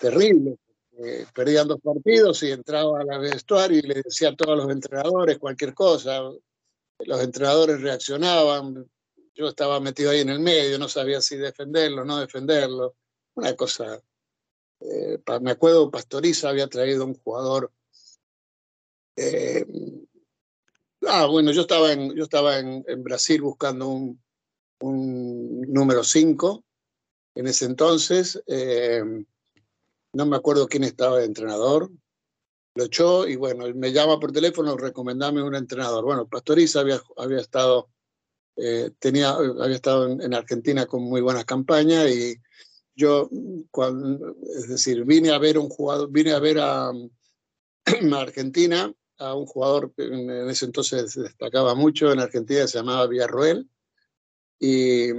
terrible. Eh, perdían dos partidos y entraba al vestuario y le decía a todos los entrenadores cualquier cosa. Los entrenadores reaccionaban. Yo estaba metido ahí en el medio, no sabía si defenderlo o no defenderlo. Una cosa. Eh, me acuerdo, Pastoriza había traído un jugador. Eh, ah, bueno, yo estaba en, yo estaba en, Brasil buscando un, un número 5 en ese entonces. No me acuerdo quién estaba de entrenador, lo echó y bueno, me llama por teléfono, recomendame un entrenador. Bueno, Pastoriza había, había estado, eh, tenía, había estado en, Argentina con muy buenas campañas y yo, cuando, es decir, vine a ver un jugador, vine a ver a, Argentina, a un jugador que en ese entonces destacaba mucho en Argentina, se llamaba Villarroel, y,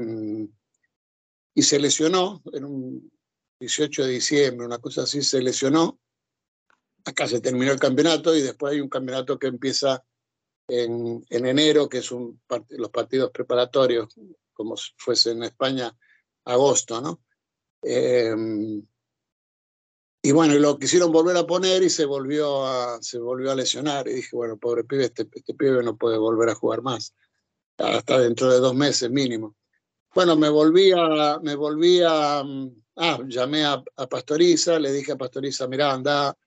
y se lesionó en un 18 de diciembre, una cosa así, se lesionó. Acá se terminó el campeonato y después hay un campeonato que empieza en, en enero, que es un, los partidos preparatorios, como fuese en España, agosto, ¿no? Em, y bueno, lo quisieron volver a poner y se volvió a, se volvió a lesionar. Y dije, bueno, pobre pibe, este, este pibe no puede volver a jugar más. Hasta dentro de dos meses mínimo. Bueno, me volví me volví a, Ah, llamé a, Pastoriza, le dije a Pastoriza, mira, anda,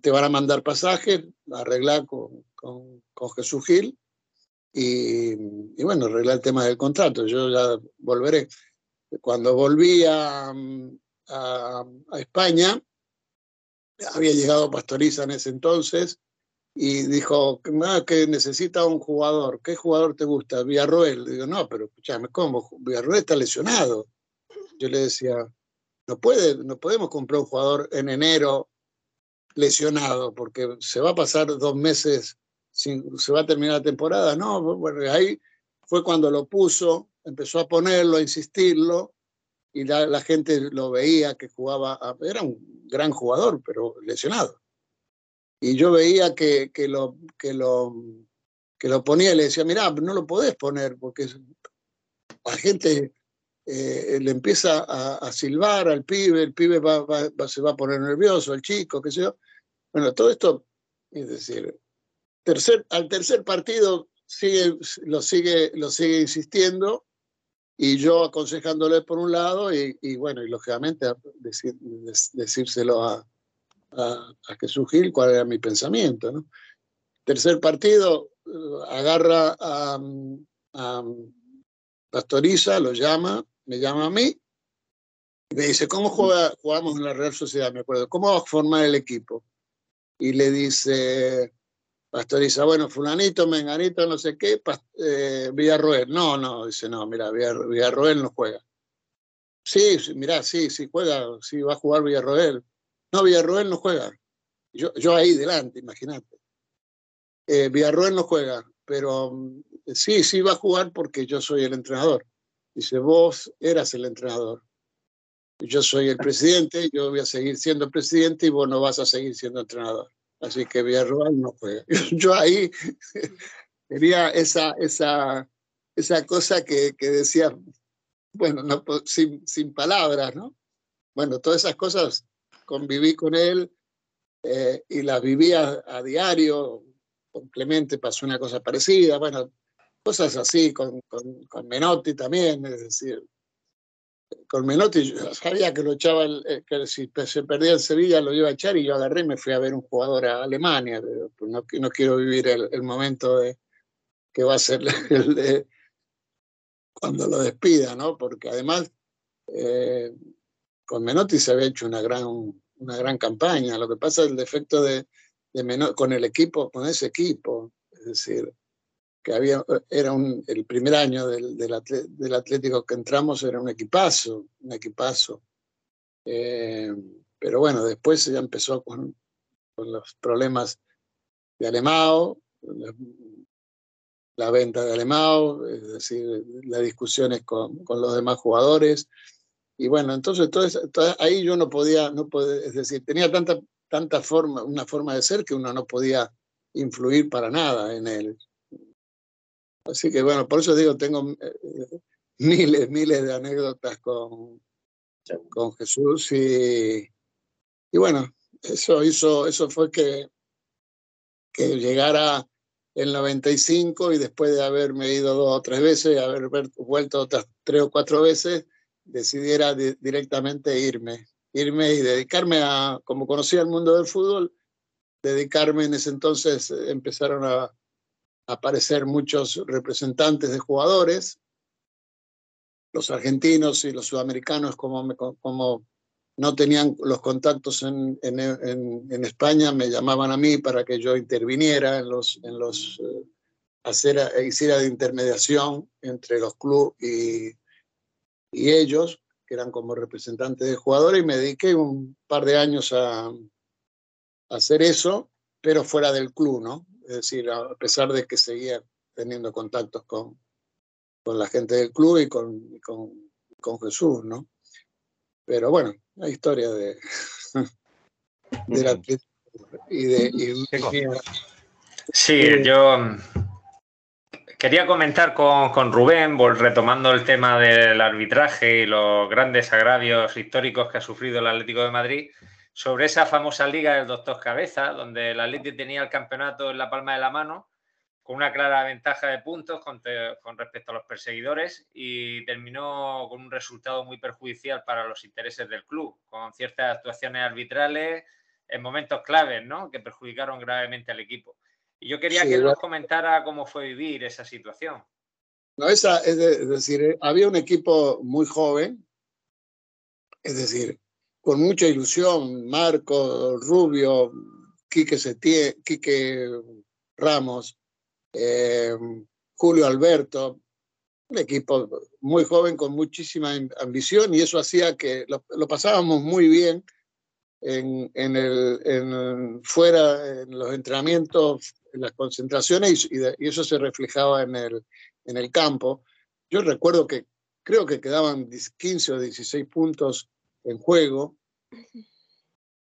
te van a mandar pasaje, arreglar con, con, Jesús Gil y, bueno, arreglar el tema del contrato. Yo ya volveré. Cuando volví a, a, España, había llegado Pastoriza en ese entonces y dijo ah, que necesita un jugador. ¿Qué jugador te gusta? Villarroel. Digo, no, pero escúchame, ¿cómo? Villarroel está lesionado. Yo le decía, no, puede, no podemos comprar un jugador en enero lesionado porque se va a pasar dos meses, sin, se va a terminar la temporada. No, bueno, ahí fue cuando lo puso, empezó a ponerlo, a insistirlo y la, gente lo veía que jugaba, era un gran jugador, pero lesionado. Y yo veía que, que, lo, que, lo, que lo ponía y le decía, mira, no lo podés poner porque la gente eh, le empieza a, silbar al pibe, el pibe va, se va a poner nervioso, el chico, qué sé yo. Bueno, todo esto, es decir, tercer, al tercer partido sigue, lo, sigue, lo sigue insistiendo y yo aconsejándole por un lado y, bueno, y lógicamente decírselo a, a, Jesús Gil cuál era mi pensamiento. ¿no? Tercer partido, eh, agarra a, Pastoriza, lo llama, me llama a mí y me dice, ¿cómo jugamos en la Real Sociedad? Me acuerdo, ¿cómo va a formar el equipo? Y le dice, Pastoriza, bueno, fulanito, menganito, no sé qué, eh, Villarroel. No, no, dice, no, mira, Villarroel no juega. Sí, sí, mira, sí, sí juega, sí va a jugar Villarroel. No, Villarroel no juega. Yo, yo ahí delante, imagínate. Eh, Villarroel no juega, pero mm, sí, sí va a jugar porque yo soy el entrenador. Dice, vos eras el entrenador. Yo soy el presidente, yo voy a seguir siendo presidente y vos no vas a seguir siendo entrenador. Así que Villarroel no juega. Yo ahí quería esa, esa, esa cosa que, que decía, bueno, no, sin, sin palabras, ¿no? Bueno, todas esas cosas conviví con él eh, y las vivía a, diario. Con Clemente pasó una cosa parecida, bueno, cosas así, con, con, Menotti también, es decir, con Menotti yo sabía que lo echaba, eh, que si se perdía en Sevilla lo iba a echar y yo agarré me fui a ver un jugador a Alemania, pues no, no quiero vivir el, momento de que va a ser el cuando lo despida, ¿no? Porque además eh, con Menotti se había hecho una gran, una gran campaña, lo que pasa es el defecto de, de Menotti, con el equipo, con ese equipo, es decir, que había, era un, el primer año del, del, Atlético que entramos, era un equipazo, un equipazo. Eh, pero bueno, después ya empezó con, con los problemas de Alemao, la, venta de Alemao, es decir, las discusiones con, con los demás jugadores. Y bueno, entonces todo ahí yo no podía, no podía, es decir, tenía tanta, tanta forma, una forma de ser que uno no podía influir para nada en él. Así que bueno, por eso digo, tengo eh, miles, miles de anécdotas con, con Jesús y, y bueno, eso hizo, eso fue que, que llegara el 95 y después de haberme ido dos o tres veces, y haber vuelto otras tres o cuatro veces, decidiera directamente irme, irme y dedicarme a, como conocía el mundo del fútbol, dedicarme en ese entonces, eh, empezaron a, aparecer muchos representantes de jugadores, los argentinos y los sudamericanos como, como no tenían los contactos en, en, España, me llamaban a mí para que yo interviniera en los, en los eh, hacer, hiciera de intermediación entre los clubes y, y, ellos, que eran como representantes de jugadores, y me dediqué un par de años a hacer eso, pero fuera del club, ¿no? Es decir, a pesar de que seguía teniendo contactos con, con la gente del club y con, con, con Jesús, ¿no? Pero bueno, la historia de, de la y de... Y, sí, yo mm, quería comentar con, con, Rubén, retomando el tema del arbitraje y los grandes agravios históricos que ha sufrido el Atlético de Madrid sobre esa famosa liga del doctor Cabeza, donde el Atlético tenía el campeonato en la palma de la mano, con una clara ventaja de puntos con, respecto a los perseguidores y terminó con un resultado muy perjudicial para los intereses del club, con ciertas actuaciones arbitrales en momentos claves, ¿no? que perjudicaron gravemente al equipo. Y yo quería que nos comentara cómo fue vivir esa situación. No, esa, es, decir, eh, había un equipo muy joven, es decir, con mucha ilusión, Marco, Rubio, Quique, Quique Ramos, eh, Julio Alberto, un equipo muy joven con muchísima ambición y eso hacía que lo, pasábamos muy bien en, en, el, fuera, en los entrenamientos, en las concentraciones y, y, eso se reflejaba en el, en el campo. Yo recuerdo que creo que quedaban 15 o 16 puntos en juego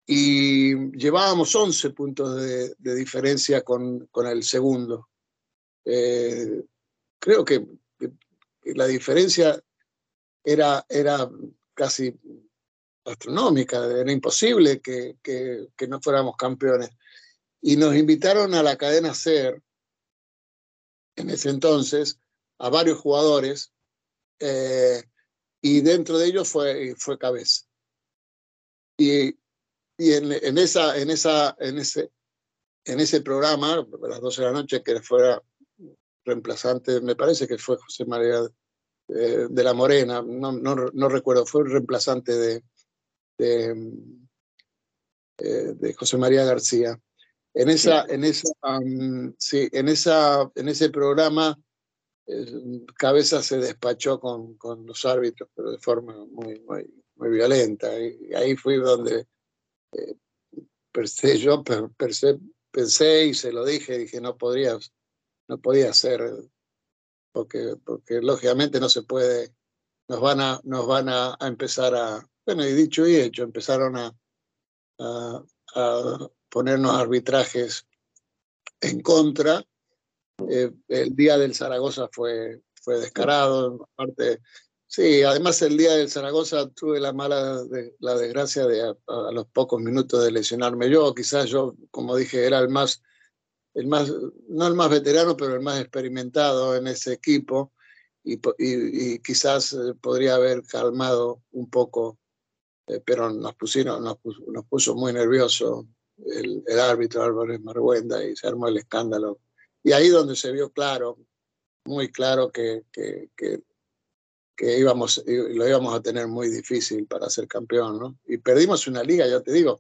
y llevábamos 11 puntos de, diferencia con, con, el segundo. Eh, creo que la diferencia era, era casi astronómica, era imposible que, que, no fuéramos campeones. Y nos invitaron a la cadena SER, en ese entonces, a varios jugadores, eh, y dentro de ellos fue, fue Cabeza. Y, y en, en, esa, en, esa, en, ese, en ese programa, a las 12 de la noche, que fuera reemplazante, me parece que fue José María eh, de la Morena, no, no, no, recuerdo, fue el reemplazante de, de, eh, de, José María García. En, esa, en, esa, sí, en, esa, en ese programa, eh, Cabeza se despachó con, con, los árbitros, pero de forma muy, muy, muy violenta. Y ahí fui donde pensé, yo pensé, pensé y se lo dije, dije, no podría no podía ser, porque, porque lógicamente no se puede, nos van a, nos van a, empezar a, bueno, y dicho y hecho, empezaron a, a, ponernos arbitrajes en contra. Eh, el día del Zaragoza fue, fue descarado, aparte, sí, además el día del Zaragoza tuve la mala, de, la desgracia de a, los pocos minutos de lesionarme yo, quizás yo, como dije, era el más el más, no el más veterano, pero el más experimentado en ese equipo y, y, quizás eh, podría haber calmado un poco, eh, pero nos, pusieron, nos, puso, nos puso muy nervioso el, árbitro Álvarez Marguenda y se armó el escándalo. Y ahí donde se vio claro, muy claro que, que, que íbamos, lo íbamos a tener muy difícil para ser campeón, ¿no? Y perdimos una liga, ya te digo,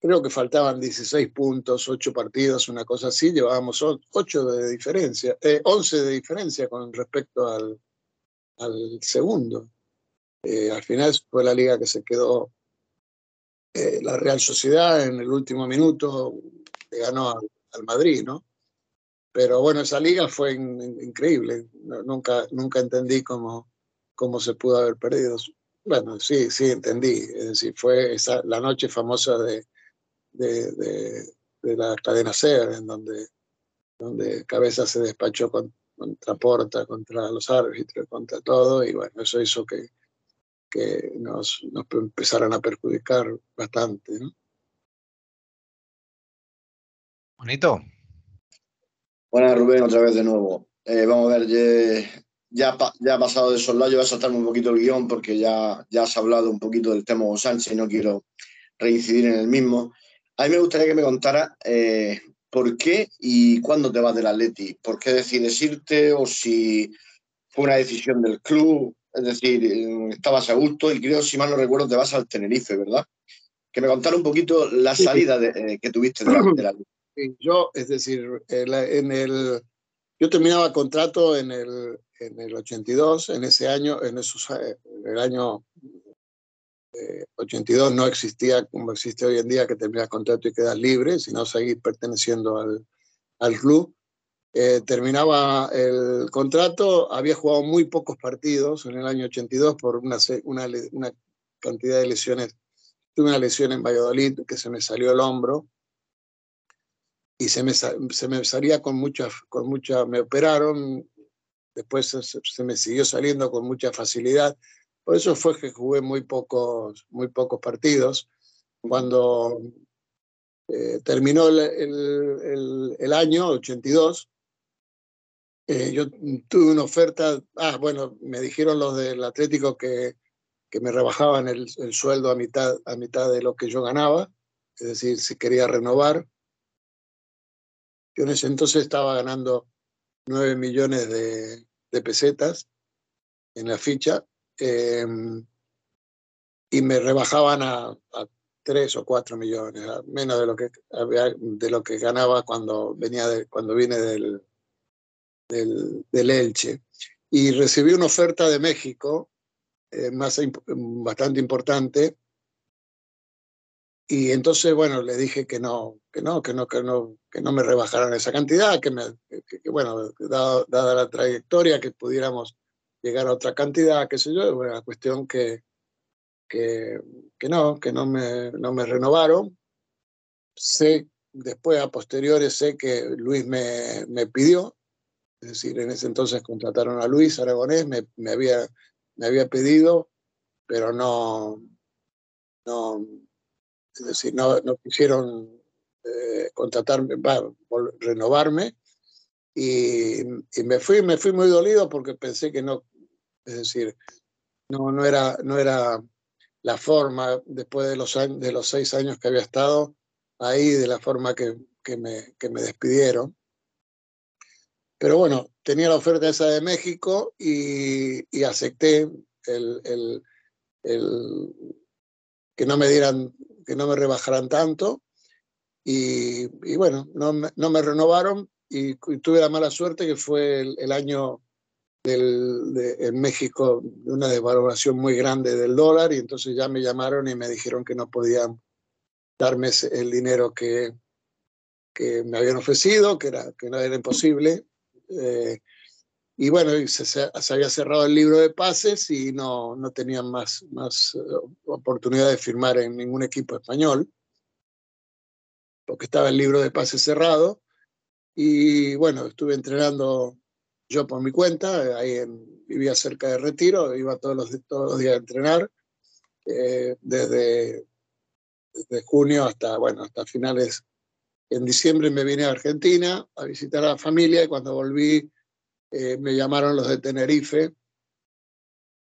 creo que faltaban 16 puntos, 8 partidos, una cosa así, llevábamos 8 de diferencia, eh, 11 de diferencia con respecto al, al segundo. Eh, al final fue la liga que se quedó eh, la Real Sociedad en el último minuto, que ganó al, Madrid, ¿no? Pero bueno, esa liga fue in, in, increíble, nunca, nunca entendí cómo, cómo se pudo haber perdido. Bueno, sí, sí, entendí. Es decir, fue esa, la noche famosa de, de, de, de la cadena SER, en donde, donde Cabeza se despachó con, contra Porta, contra los árbitros, contra todo, y bueno, eso hizo que, que nos, nos empezaran a perjudicar bastante. ¿no? Bonito. Bueno, Rubén, otra vez de nuevo. Eh, vamos a ver, ya, ya, ya, ha pasado de soslayo, voy a saltarme un poquito el guion porque ya, ya has hablado un poquito del tema Sánchez y no quiero reincidir en el mismo. A mí me gustaría que me contara eh, por qué y cuándo te vas del Atleti, por qué decides irte o si fue una decisión del club, es decir, eh, estabas a gusto y creo, si mal no recuerdo, te vas al Tenerife, ¿verdad? Que me contara un poquito la salida de, eh, que tuviste del Atleti. Yo, es decir, en el, yo terminaba contrato en el, en el 82, en ese año, en, esos, en el año 82 no existía como existe hoy en día, que terminas contrato y quedas libre, sino seguir perteneciendo al, al club. Eh, terminaba el contrato, había jugado muy pocos partidos en el año 82 por una, una, una cantidad de lesiones. Tuve una lesión en Valladolid que se me salió el hombro y se me, se me salía con mucha, con mucha, me operaron, después se, me siguió saliendo con mucha facilidad por eso fue que jugué muy pocos, muy pocos partidos. Cuando eh, terminó el, el, año 82, eh, yo tuve una oferta, ah, bueno, me dijeron los del Atlético que, que me rebajaban el, el, sueldo a mitad, a mitad de lo que yo ganaba, es decir, si quería renovar. Yo en ese entonces estaba ganando 9 millones de, pesetas en la ficha em, y me rebajaban a, a 3 o 4 millones, menos de lo que, de lo que ganaba cuando, venía cuando vine del, del, del Elche. Y recibí una oferta de México eh, más, bastante importante. Y entonces, bueno, le dije que no, que no, que no, que no, que no me rebajaran esa cantidad, que, me, que, bueno, dada, la trayectoria, que pudiéramos llegar a otra cantidad, qué sé yo, bueno, la cuestión que, que, que no, que no me, no me renovaron. Sé, después a posteriores, sé que Luis me, me pidió, es decir, en ese entonces contrataron a Luis Aragonés, me, me había me había pedido, pero no, no, es decir, no, no quisieron eh, contratarme, renovarme. Y, y, me fui, me fui muy dolido porque pensé que no, es decir, no, no, era, no era la forma, después de los, años, de los seis años que había estado ahí, de la forma que, que, me, que me despidieron. Pero bueno, tenía la oferta esa de México y, y acepté el, el, el, que no me dieran, que no me rebajaran tanto. Y, bueno, no, no, me renovaron y, tuve la mala suerte que fue el, año de, en México una desvaloración muy grande del dólar y entonces ya me llamaron y me dijeron que no podían darme el dinero que, que me habían ofrecido, que, era, que no era imposible eh, y bueno, se, se, había cerrado el libro de pases y no, no tenían más, más uh, oportunidad de firmar en ningún equipo español, porque estaba el libro de pases cerrado. Y bueno, estuve entrenando yo por mi cuenta, ahí en, vivía cerca de Retiro, iba todos los, todos los días a entrenar, eh, desde, desde junio hasta, bueno, hasta finales en diciembre me vine a Argentina a visitar a la familia y cuando volví eh, me llamaron los de Tenerife.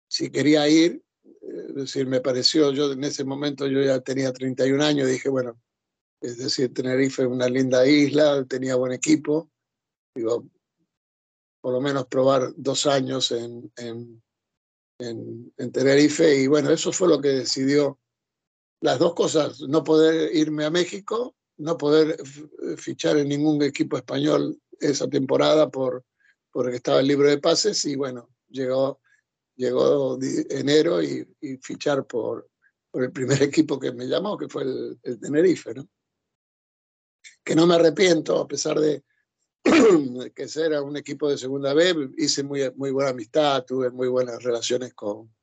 Si quería ir. Eh, es decir, me pareció, yo en ese momento yo ya tenía 31 años, dije, bueno, es decir, Tenerife es una linda isla, tenía buen equipo, digo, por lo menos probar dos años en, en, en, en Tenerife y bueno, eso fue lo que decidió. Las dos cosas, no poder irme a México no poder eh, fichar en ningún equipo español esa temporada por porque estaba el libro de pases y bueno, llegó, llegó enero y, fichar por, por el primer equipo que me llamó, que fue el, el Tenerife, ¿no? Que no me arrepiento, a pesar de que era un equipo de segunda B, hice muy, muy buena amistad, tuve muy buenas relaciones con,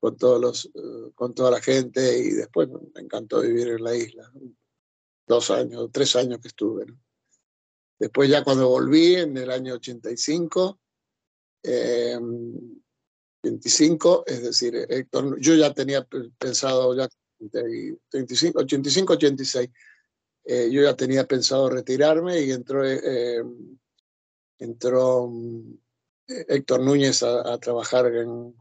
con, todos los, eh, con toda la gente y después me encantó vivir en la isla dos años, tres años que estuve. Después ya cuando volví en el año 85, 25, es decir, Héctor, yo ya tenía pensado, ya 35, 85, 86, yo ya tenía pensado retirarme y entró, eh, entró mm, Héctor Núñez a, trabajar en,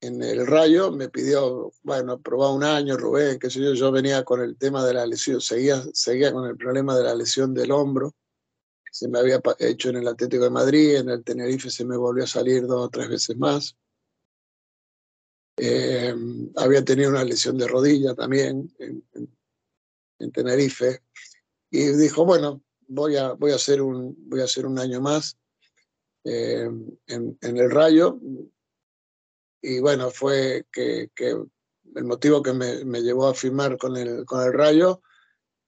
en el Rayo, me pidió, bueno, probar un año, Rubén, qué sé yo, yo venía con el tema de la lesión, seguía, seguía con el problema de la lesión del hombro, se me había hecho en el Atlético de Madrid, en el Tenerife se me volvió a salir dos o tres veces más. Eh, había tenido una lesión de rodilla también en, en, Tenerife y dijo, bueno, voy a, voy a, hacer, un, voy a hacer un año más eh, en, el Rayo, y bueno, fue que, que el motivo que me, me, llevó a firmar con el, con el Rayo,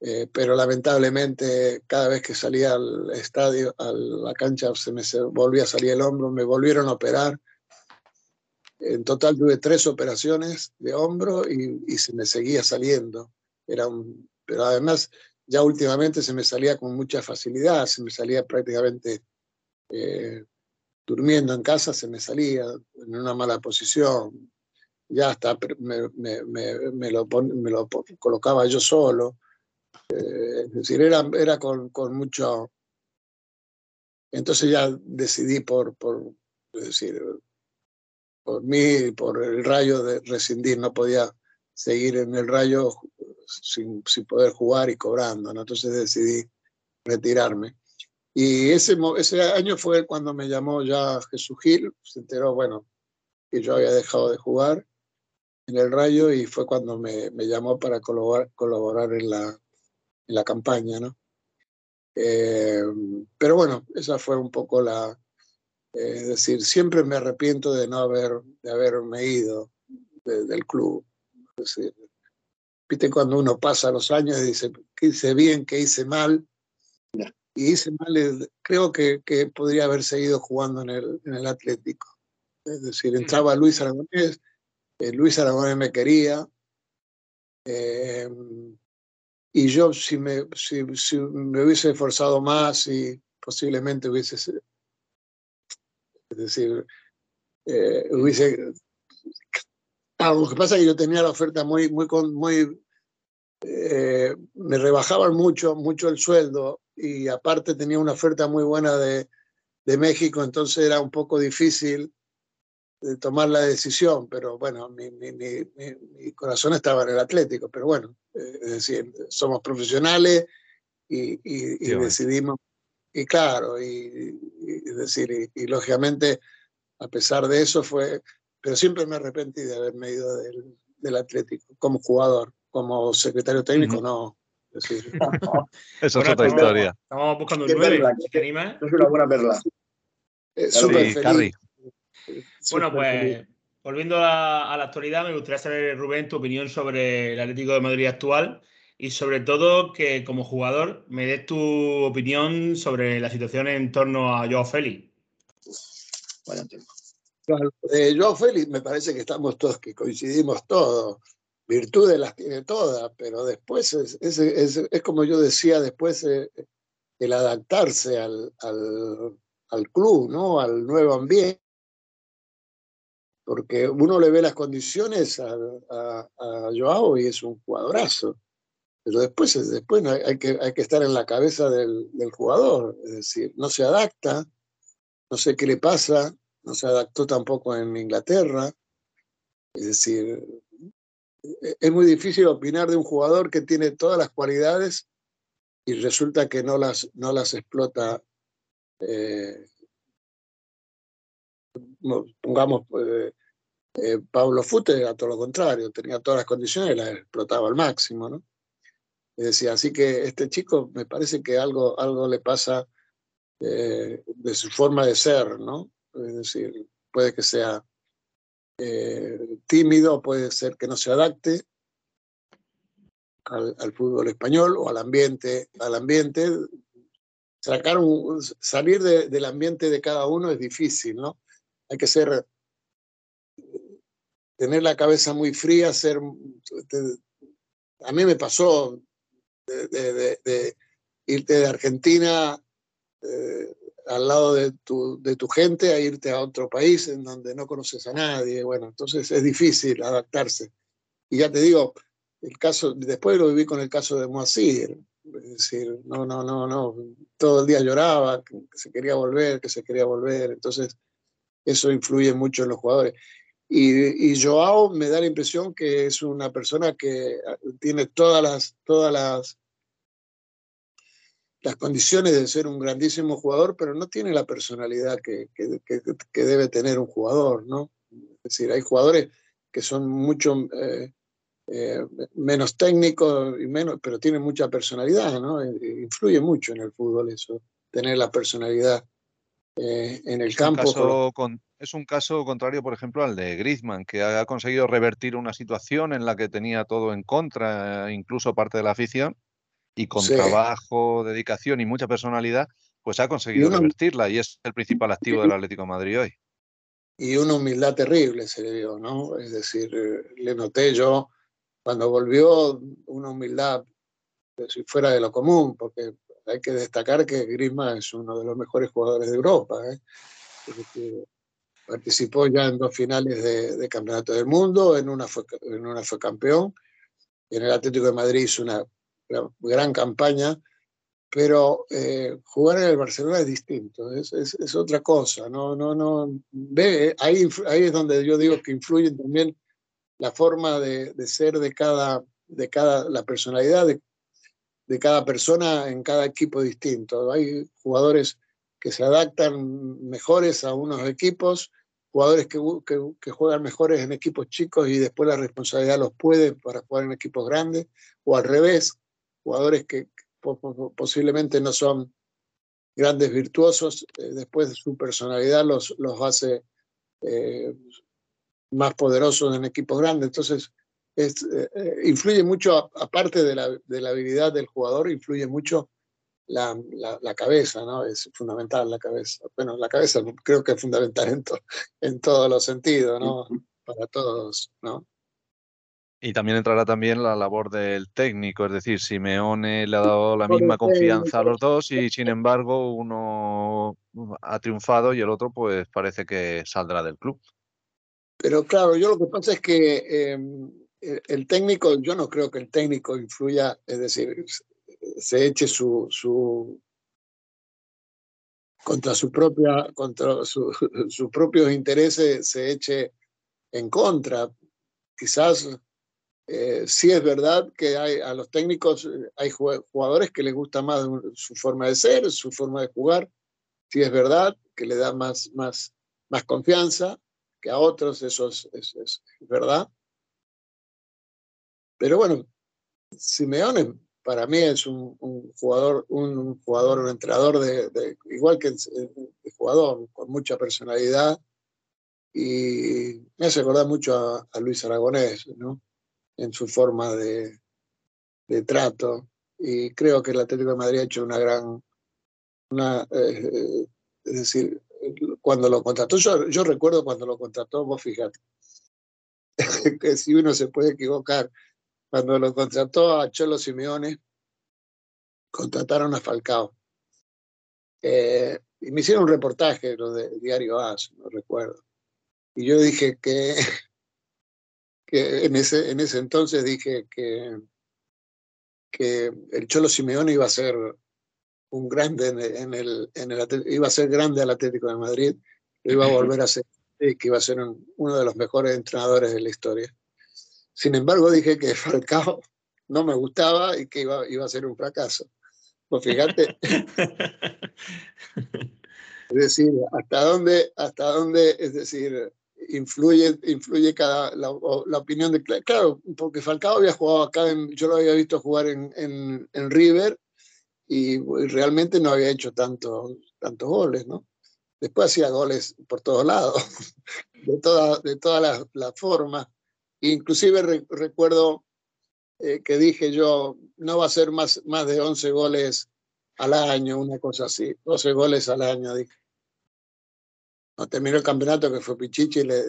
eh, pero lamentablemente cada vez que salía al estadio, a la cancha, se me volvía a salir el hombro, me volvieron a operar. En total tuve tres operaciones de hombro y, y se me seguía saliendo. Era un, pero además ya últimamente se me salía con mucha facilidad, se me salía prácticamente eh, durmiendo en casa se me salía en una mala posición, ya hasta me, me, me, me lo, lo colocaba yo solo. Eh, es decir, era, era con, con, mucho... Entonces ya decidí por, por decir, por mí, por el rayo de rescindir, no podía seguir en el rayo sin, sin poder jugar y cobrando, ¿no? entonces decidí retirarme. Y ese, ese año fue cuando me llamó ya Jesús Gil, se enteró, bueno, que yo había dejado de jugar en el Rayo y fue cuando me, me llamó para colaborar, colaborar en, la, en la campaña, ¿no? Eh, pero bueno, esa fue un poco la, eh, es decir, siempre me arrepiento de no haber, de haberme ido del club. Es decir, viste cuando uno pasa los años y dice, ¿qué hice bien, qué hice mal? Y hice mal, eh, creo que, que podría haber seguido jugando en el, en el Atlético. Es decir, entraba Luis Aragonés, Luis Aragonés me quería, eh, y yo si me, si, me hubiese esforzado más y posiblemente hubiese, es decir, eh, hubiese... Lo que pasa es que yo tenía la oferta muy, muy, muy, eh, me rebajaban mucho, mucho el sueldo y aparte tenía una oferta muy buena de, de México, entonces era un poco difícil de tomar la decisión, pero bueno, mi, mi, mi, corazón estaba en el Atlético, pero bueno, eh, es decir, somos profesionales y, y, decidimos, y claro, y, es decir, y, lógicamente, a pesar de eso fue, pero siempre me arrepentí de haberme ido del, del Atlético como jugador, como secretario técnico, no. Es decir, Eso es otra historia. Estamos buscando un 9, ¿te animas? Es una buena perla. Eh, súper feliz. Bueno, pues volviendo a, la actualidad, me gustaría saber, Rubén, tu opinión sobre el Atlético de Madrid actual y sobre todo que como jugador me des tu opinión sobre la situación en torno a Joao Félix. Bueno, claro, eh, Joao Félix me parece que estamos todos, que coincidimos todos. Virtudes las tiene todas, pero después es, es, como yo decía, después eh, el adaptarse al, al, al club, ¿no? al nuevo ambiente porque uno le ve las condiciones a, Joao y es un jugadorazo. Pero después, después hay, que, hay que estar en la cabeza del, del, jugador, es decir, no se adapta, no sé qué le pasa, no se adaptó tampoco en Inglaterra. Es decir, e, es muy difícil opinar de un jugador que tiene todas las cualidades y resulta que no las, no las explota eh, pongamos, eh, eh, Pablo Fute era todo lo contrario, tenía todas las condiciones y las explotaba al máximo, ¿no? Es decir, así que este chico me parece que algo, algo le pasa eh, de su forma de ser, ¿no? Es decir, puede que sea tímido, puede ser que no se adapte al, fútbol español o al ambiente, al ambiente. Sacar salir de, del ambiente de cada uno es difícil, ¿no? Hay que ser, tener la cabeza muy fría, ser, a mí me pasó de, irte de Argentina eh, al lado de tu, de tu gente a irte a otro país en donde no conoces a nadie. Bueno, entonces es difícil adaptarse. Y ya te digo, el caso, después lo viví con el caso de Moacir. Es decir, no, no, no, no, todo el día lloraba, que se quería volver, que se quería volver. Entonces, eso influye mucho en los jugadores. Y, Joao me da la impresión que es una persona que ah, tiene todas las, todas las, las condiciones de ser un grandísimo jugador, pero no tiene la personalidad que, que, que, debe tener un jugador, ¿no? Es decir, hay jugadores que son mucho eh, eh, menos técnicos, y menos, pero tienen mucha personalidad, ¿no? E, e influye mucho en el fútbol eso, tener la personalidad eh, en el campo. es un caso contrario, por ejemplo, al de Griezmann, que ha conseguido revertir una situación en la que tenía todo en contra, incluso parte de la afición, y con trabajo, dedicación y mucha personalidad, pues ha conseguido revertirla y es el principal activo del Atlético de Madrid hoy. Y una humildad terrible se le dio, ¿no? Es decir, eh, le noté yo cuando volvió una humildad fuera de lo común, porque hay que destacar que Griezmann es uno de los mejores jugadores de Europa. ¿eh? Participó ya en dos finales de, Campeonato del Mundo, en una, fue, en una fue campeón, en el Atlético de Madrid hizo una, gran campaña, pero eh, jugar en el Barcelona es distinto, es, es, es, otra cosa. No, no, no, ve, ahí, ahí es donde yo digo que influye también la forma de, de ser de cada, de cada, la personalidad de, de cada persona en cada equipo distinto. Hay jugadores que se adaptan mejores a unos equipos, jugadores que, que, juegan mejores en equipos chicos y después la responsabilidad los puede para jugar en equipos grandes, o al revés, jugadores que posiblemente no son grandes virtuosos, eh, después su personalidad los, los hace eh, más poderosos en equipos grandes. Entonces, es, eh, influye mucho, aparte de la, de la, habilidad del jugador, influye mucho la, la, cabeza, ¿no? Es fundamental la cabeza. Bueno, la cabeza creo que es fundamental en, en todos los sentidos, ¿no? Para todos, ¿no? Y también entrará también la labor del técnico, es decir, Simeone le ha dado la misma confianza a los dos y sin embargo uno ha triunfado y el otro pues parece que saldrá del club. Pero claro, yo lo que pasa es que em, el técnico, yo no creo que el técnico influya, es decir, se eche su, su contra su propia, contra sus propios intereses, se eche en contra. Quizás eh, sí es verdad que hay, a los técnicos eh, hay jugadores que les gusta más su forma de ser, su forma de jugar. Sí es verdad que le da más, más, más confianza que a otros, eso es, es, verdad. Pero bueno, Simeone para mí es un, jugador, un jugador, un entrenador de, igual que el, jugador, con mucha personalidad. Y me hace acordar mucho a, a Luis Aragonés, ¿no? en su forma de, de trato. Y creo que el Atlético de Madrid ha hecho una gran, una, eh, es decir, cuando lo contrató, yo, yo recuerdo cuando lo contrató, vos fíjate, que si uno se puede equivocar, cuando lo contrató a Cholo Simeone, contrataron a Falcao. Eh, y me hicieron un reportaje, lo de Diario As, no recuerdo. Y yo dije que en ese, en ese entonces dije que, que el Cholo Simeone iba a ser un grande en el, en el, iba a ser grande al Atlético de Madrid, iba a volver a ser, que iba a ser uno de los mejores entrenadores de la historia. Sin embargo, dije que Falcao no me gustaba y que iba, iba a ser un fracaso. Pues fíjate. es decir, hasta dónde, hasta dónde, es decir, influye, influye cada, la, opinión de... Claro, porque Falcao había jugado acá, en, yo lo había visto jugar en, en, en River y, realmente no había hecho tanto, tantos goles, ¿no? Después hacía goles por todos lados, de, toda, de todas las la formas. Inclusive recuerdo eh, que dije yo, no va a ser más, más de 11 goles al año, una cosa así, 12 goles al año, dije no terminó el campeonato que fue Pichichi, le,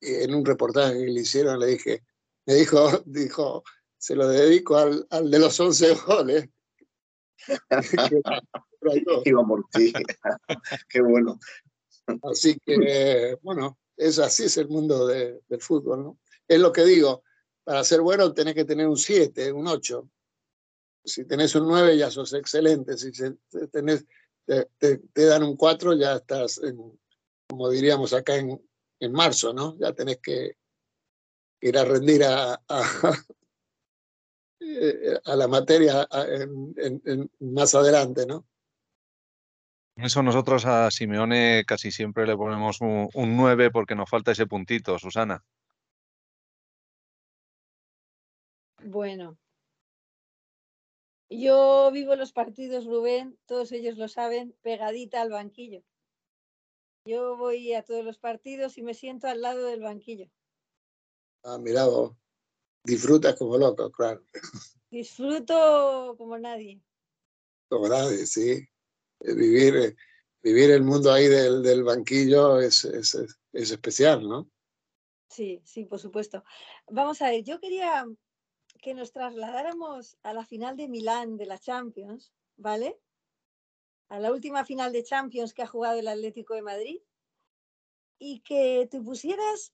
en un reportaje que le hicieron le dije, me dijo, dijo, se lo dedico al, al de los 11 goles. Qué bueno. Así que, bueno, es así es el mundo de, del fútbol, ¿no? Es lo que digo, para ser bueno tenés que tener un 7, un 8. Si tenés un 9 ya sos excelente, si te, dan un 4 ya estás en, como diríamos acá en, en marzo, ¿no? Ya tenés que ir a rendir a, a, la materia más adelante, ¿no? Eso nosotros a Simeone casi siempre le ponemos un, un 9 porque nos falta ese puntito, Susana. Bueno, yo vivo los partidos, Rubén, todos ellos lo saben, pegadita al banquillo. Yo voy a todos los partidos y me siento al lado del banquillo. Ah, mira vos. Disfrutas como loco, claro. Disfruto como nadie. Como nadie, sí. Eh, vivir, eh, vivir el mundo ahí del, del banquillo es, es, es, especial, ¿no? Sí, sí, por supuesto. Vamos a ver, yo quería que nos trasladáramos a la final de Milán de la Champions, ¿vale? a la última final de Champions que ha jugado el Atlético de Madrid y que te pusieras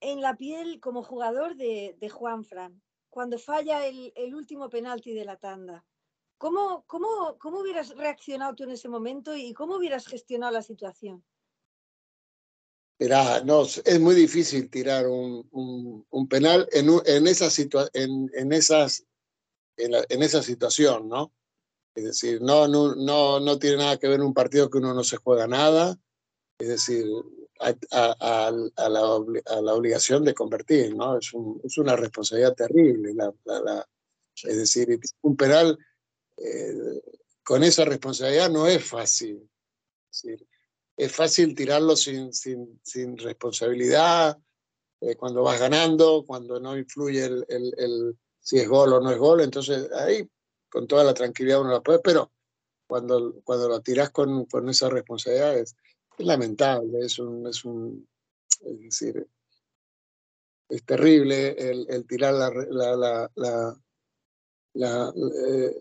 en la piel como jugador de, Juan Fran cuando falla el, último penalti de la tanda. ¿Cómo, cómo, ¿Cómo hubieras reaccionado tú en ese momento y cómo hubieras gestionado la situación? Mira, no, es muy difícil tirar un, un, penal en, en, esa en, en, esas en, esa situación, ¿no? Es decir, no, no, no, no tiene nada que ver un partido que uno no se juega nada, es decir, a, la, obligación de convertir, ¿no? Es, es una responsabilidad terrible. es decir, un penal eh, con esa responsabilidad no es fácil. Es, decir, es fácil tirarlo sin, sin, sin responsabilidad, eh, cuando vas ganando, cuando no influye el, el, si es gol o no es gol, entonces ahí con toda la tranquilidad uno lo puede, pero cuando, cuando lo tiras con, con esa responsabilidad es, lamentable, es un, es un, es decir, es terrible el, el tirar la, la, la, la eh,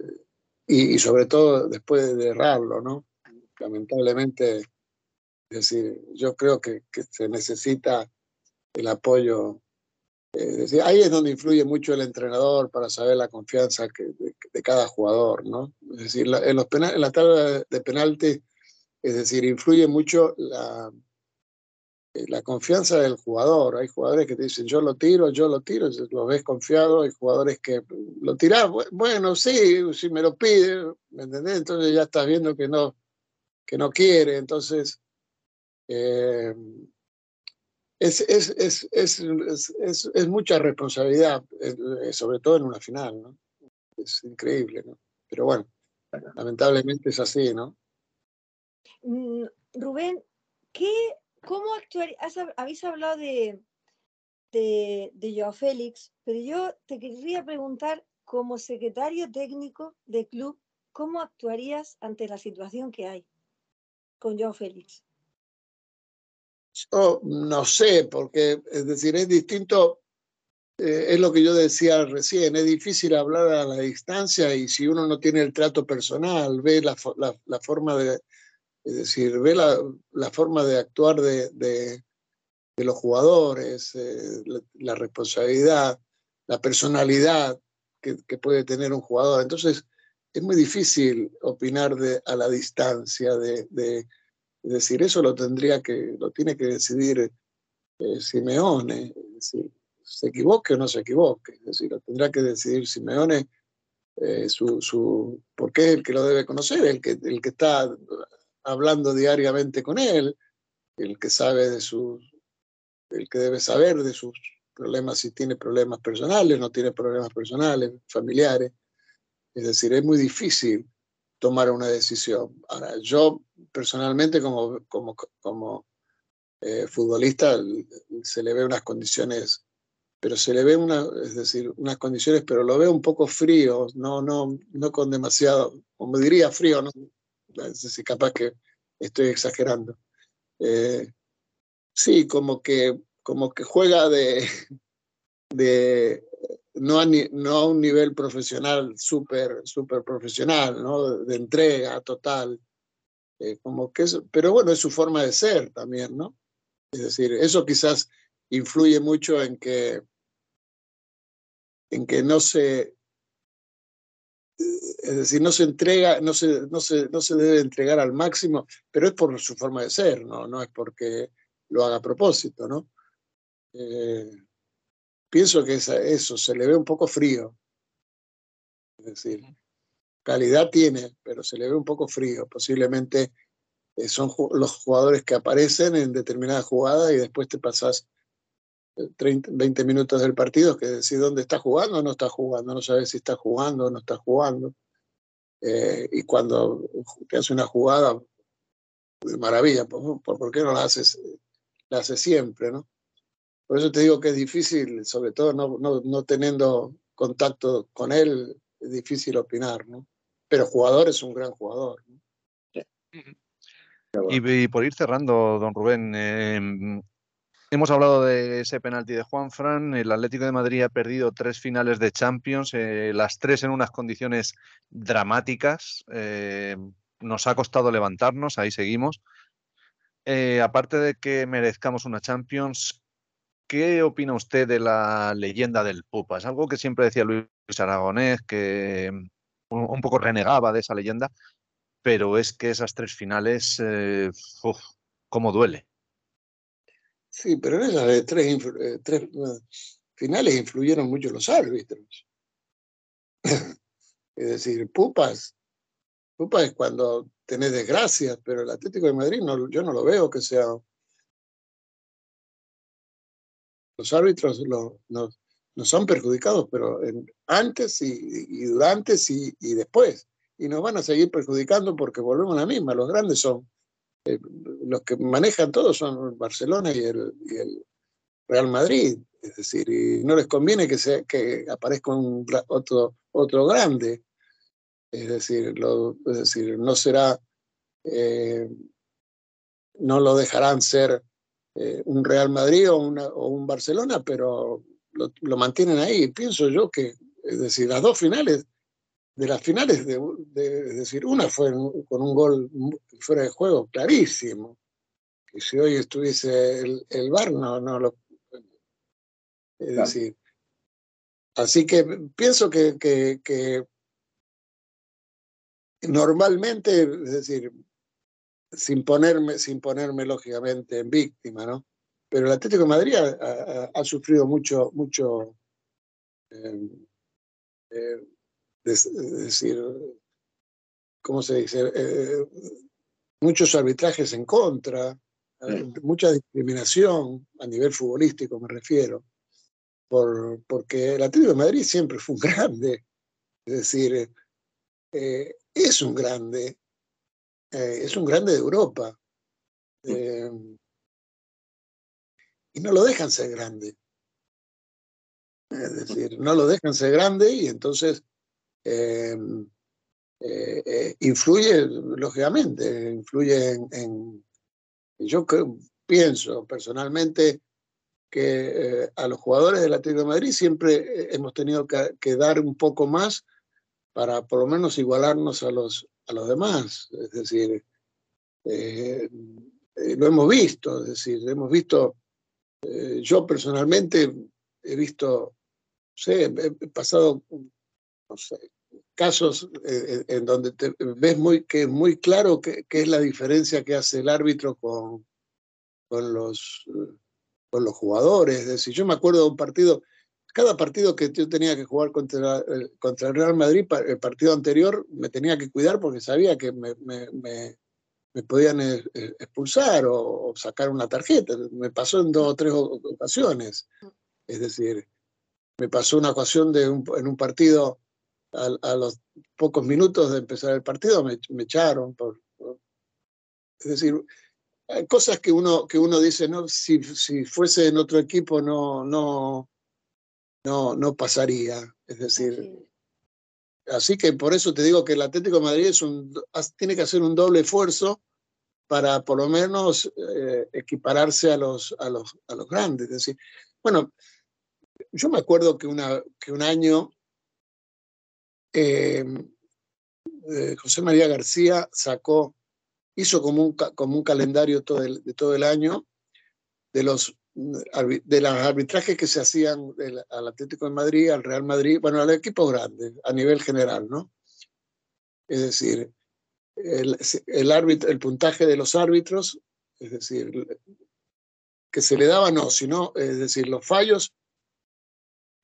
y, y, sobre todo después de errarlo, ¿no? Lamentablemente, es decir, yo creo que, que se necesita el apoyo. Es decir, ahí es donde influye mucho el entrenador para saber la confianza que, de, cada jugador, ¿no? Es decir, en, los penal, en la tabla de penaltis es decir, influye mucho la, eh, la confianza del jugador. Hay jugadores que te dicen, yo lo tiro, yo lo tiro, lo ves confiado. Hay jugadores que lo tiras, bueno, sí, si me lo pide, ¿me entendés? Entonces ya estás viendo que no, que no quiere. Entonces, eh, es, es, es, es, es, mucha responsabilidad, eh, sobre todo en una final, ¿no? Es increíble, ¿no? Pero bueno, lamentablemente es así, ¿no? Mm, Rubén, ¿qué, ¿cómo actuar? habéis hablado de, de, de Joao Félix, pero yo te quería preguntar, como secretario técnico de club, ¿cómo actuarías ante la situación que hay con Joao Félix? No sé, porque es decir, es distinto, eh, es lo que yo decía recién, es difícil hablar a la distancia y si uno no tiene el trato personal, ve la, la forma de, es decir, ve la, la forma de actuar de, de, los jugadores, eh, la, responsabilidad, la personalidad que, que, puede tener un jugador. Entonces, es muy difícil opinar de, a la distancia, de, de, decir, eso lo tendría que, lo tiene que decidir eh, Simeone, si se equivoque o no se equivoque, es decir, lo tendrá que decidir Simeone. Eh, su, su, porque es el que lo debe conocer, el que, el que está hablando diariamente con él, el que sabe de sus, el que debe saber de sus problemas, si tiene problemas personales, no tiene problemas personales, familiares. Es decir, es muy difícil tomar una decisión. Ahora, yo personalmente como, como, como eh, futbolista se le ve unas condiciones, pero se le ve una, es decir, unas condiciones, pero lo veo un poco frío, no, no, no con demasiado, como diría frío, no, si capaz que estoy exagerando. Eh, sí, como que, como que juega de, de no, a, un nivel profesional súper super profesional, ¿no? de entrega total. Eh, como que pero bueno, es su forma de ser también, ¿no? Es decir, eso quizás influye mucho en que, en que no se, es decir, no se entrega, no se, no, se, no se debe entregar al máximo, pero es por su forma de ser, no, no es porque lo haga a propósito, ¿no? Eh, pienso que eso se le ve un poco frío. Es decir, calidad tiene, pero se le ve un poco frío. Posiblemente eh, son los jugadores que aparecen en determinada jugada y después te pasas 30, 20 minutos del partido que decís dónde está jugando o no está jugando, no sabes si está jugando o no está jugando. Eh, y cuando te hace una jugada, maravilla, ¿por, ¿por qué no la haces, la haces siempre? ¿no? Por eso te digo que es difícil, sobre todo no, no, no teniendo contacto con él, es difícil opinar, ¿no? Pero jugador es un gran jugador. ¿no? Y, y, por ir cerrando, don Rubén, eh, Hemos hablado de ese penalti de Juan Fran. El Atlético de Madrid ha perdido tres finales de Champions, eh, las tres en unas condiciones dramáticas. Eh, nos ha costado levantarnos, ahí seguimos. Eh, aparte de que merezcamos una Champions, ¿qué opina usted de la leyenda del Pupa? Es algo que siempre decía Luis Aragonés, que un, un poco renegaba de esa leyenda, pero es que esas tres finales, uf, cómo duele. Sí, pero en esas tres, eh, tres eh, finales influyeron mucho los árbitros. Es decir, pupas, pupas es cuando tenés desgracias, pero el Atlético de Madrid no, yo no lo veo que sea... Los árbitros no, no son perjudicados, pero antes y, durante y, y, después. Y nos van a seguir perjudicando porque volvemos a la misma. Los grandes son, eh, los que manejan todo son Barcelona y el, Real Madrid. Es decir, y no les conviene que, sea, que aparezca un, otro, otro grande. Es decir, lo, es decir no será, eh, no lo dejarán ser eh, un Real Madrid o, una, o, un Barcelona, pero lo, lo, mantienen ahí. Pienso yo que, es decir, las dos finales, de las finales, de, de es decir, una fue con un gol fuera de juego clarísimo. Y si hoy estuviese el, el VAR, no, no lo es decir, así que pienso que, que, que, normalmente, es decir, sin ponerme, sin ponerme lógicamente en víctima, ¿no? Pero el Atlético de Madrid ha, ha, ha sufrido mucho, mucho, eh, eh, decir, ¿cómo se dice? Eh, muchos arbitrajes en contra, mucha discriminación a nivel futbolístico, me refiero por, porque el Atlético de Madrid siempre fue un grande, es decir, eh, es un grande, eh, es un grande de Europa. Eh, y no lo dejan ser grande. Es decir, no lo dejan ser grande y entonces influye, lógicamente, influye en, en yo creo, pienso personalmente, que eh, a los jugadores del Atlético de Madrid siempre eh, hemos tenido que, que, dar un poco más para por lo menos igualarnos a los, a los demás. Es decir, eh, eh lo hemos visto, es decir, hemos visto, eh, yo personalmente he visto, sé, he pasado, no sé, casos en donde te ves muy, que es muy claro qué es la diferencia que hace el árbitro con, con los con los jugadores. Es decir, yo me acuerdo de un partido, cada partido que yo tenía que jugar contra, contra el Real Madrid, el partido anterior, me tenía que cuidar porque sabía que me, me, me, me podían eh, eh, expulsar o, o, sacar una tarjeta. Me pasó en dos o tres ocasiones. Es decir, me pasó una ocasión de un, en un partido, a, a, los pocos minutos de empezar el partido, me, me echaron. Por, por, es decir, hay cosas que uno, que uno dice, no, si, si fuese en otro equipo no, no, no, no pasaría. Es decir, así que por eso te digo que el Atlético de Madrid es un, tiene que hacer un doble esfuerzo para por lo menos eh, equipararse a los, a, los, a los grandes. Es decir, bueno, yo me acuerdo que, una, que un año eh, eh, José María García sacó hizo como un, como un calendario todo el, de todo el año de los de los arbitrajes que se hacían al Atlético de Madrid, al Real Madrid, bueno, al equipo grande, a nivel general, ¿no? Es decir, el, el, árbitro, el puntaje de los árbitros, es decir, que se le daba, no, sino, es decir, los fallos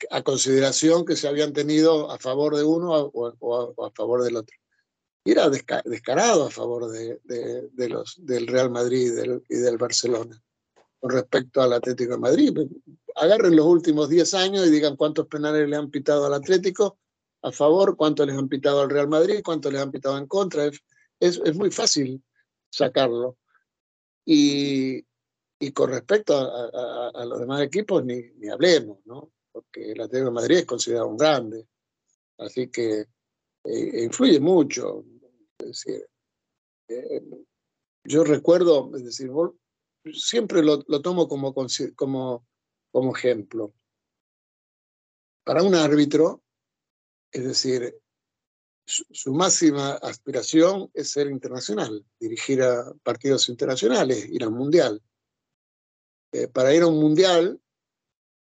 a consideración que se habían tenido a favor de uno o, a favor del otro era descarado a favor de los, del Real Madrid y del, y del, Barcelona con respecto al Atlético de Madrid. Agarren los últimos 10 años y digan cuántos penales le han pitado al Atlético a favor, cuántos les han pitado al Real Madrid, cuántos les han pitado en contra. Es, es, muy fácil sacarlo. Y, y con respecto a, los demás equipos, ni, ni hablemos, ¿no? Porque el Atlético de Madrid es considerado un grande. Así que eh, influye mucho. Es decir, eh, yo recuerdo, es decir, siempre lo, tomo como, como, como ejemplo. Para un árbitro, es decir, su, su, máxima aspiración es ser internacional, dirigir a partidos internacionales, ir al mundial. Eh, para ir a un mundial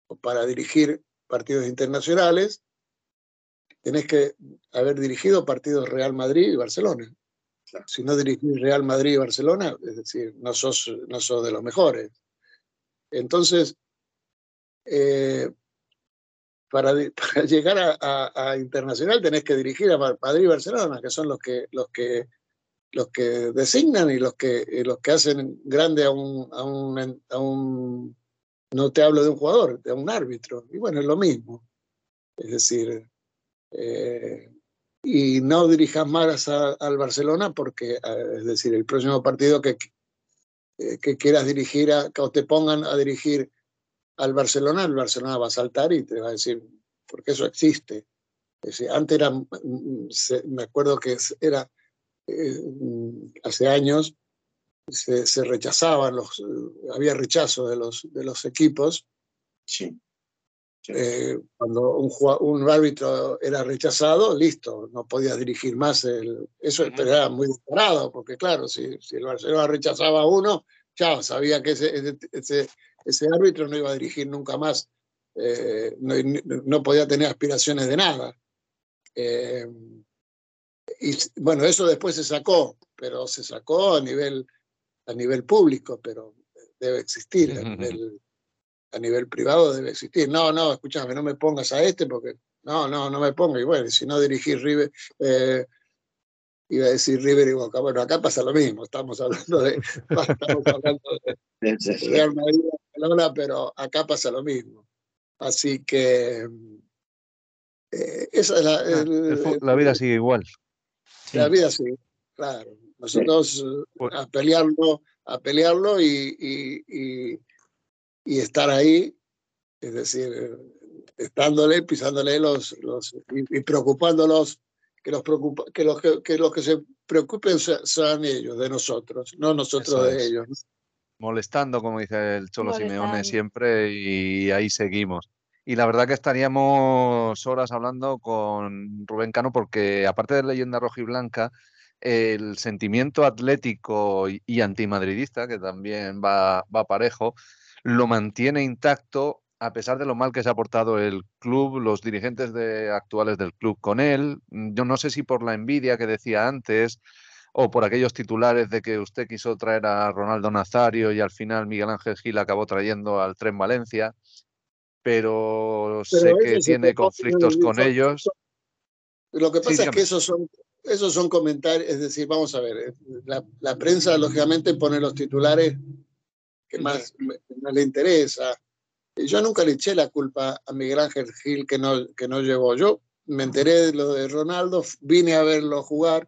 o para dirigir partidos internacionales, tenés que haber dirigido partidos Real Madrid y Barcelona. Si no dirigís Real Madrid y Barcelona, es decir, no sos, no sos de los mejores. Entonces, eh, para, llegar a, internacional tenés que dirigir a Madrid y Barcelona, que son los que, los que, los que designan y los que, los que hacen grande a un, a un, a un, no te hablo de un jugador, de un árbitro. Y bueno, es lo mismo. Es decir, eh, y no dirijas más al Barcelona porque, eh, es decir, el próximo partido que, eh, que quieras dirigir a, o te pongan a dirigir al Barcelona, el Barcelona va a saltar y te va a decir, porque eso existe. antes era, mm, me acuerdo que era, mm, hace años, se, rechazaban los, había rechazo de los, de los equipos. Sí. Eh, cuando un, un, árbitro era rechazado, listo, no podía dirigir más. El, eso era muy disparado, porque claro, si, si el Barcelona rechazaba a uno, ya sabía que ese, ese, ese, árbitro no iba a dirigir nunca más, eh, no, no, podía tener aspiraciones de nada. Eh, y bueno, eso después se sacó, pero se sacó a nivel, a nivel público, pero debe existir a nivel a nivel privado debe existir. No, no, escúchame, no me pongas a este porque no, no, no me ponga. Y bueno, si no dirigí River, eh, iba a decir River y Boca. Bueno, acá pasa lo mismo, estamos hablando de, estamos hablando de Real Madrid, pero acá pasa lo mismo. Así que eh, esa es la, ah, la vida sigue igual. La vida sigue, claro. Nosotros eh, a pelearlo, a pelearlo y y estar ahí, es decir, estándole, pisándole los, los y, preocupándolos, que los, preocupa, que, los que, los que se preocupen sean ellos, de nosotros, no nosotros de ellos. Molestando, como dice el Cholo Simeone siempre, y ahí seguimos. Y la verdad que estaríamos horas hablando con Rubén Cano, porque aparte de leyenda rojiblanca, el sentimiento atlético y, antimadridista, que también va, va parejo, lo mantiene intacto a pesar de lo mal que se ha portado el club, los dirigentes de, actuales del club con él. Mm, yo no sé si por la envidia que decía antes o por aquellos titulares de que usted quiso traer a Ronaldo Nazario y al final Miguel Ángel Gil acabó trayendo al Tren Valencia, pero, sé que tiene conflictos con ellos. Lo que pasa es que esos son, esos son comentarios, es decir, vamos a ver, eh, la, la prensa lógicamente pone los titulares que más, le interesa. Yo nunca le eché la culpa a Miguel Ángel Gil que no, que no llegó. Yo me enteré de lo de Ronaldo, vine a verlo jugar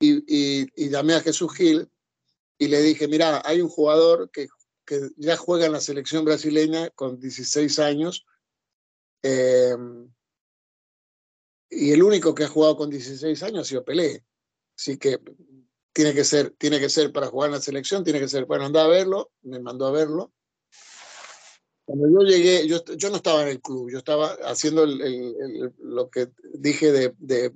y, y, llamé a Jesús Gil y le dije, mira, hay un jugador que, que ya juega en la selección brasileña con 16 años em, y el único que ha jugado con 16 años ha sido Pelé. Así que tiene que ser, tiene que ser para jugar en la selección, tiene que ser, bueno, anda a verlo, me mandó a verlo. Cuando yo llegué, yo, yo no estaba en el club, yo estaba haciendo el, lo que dije de, de,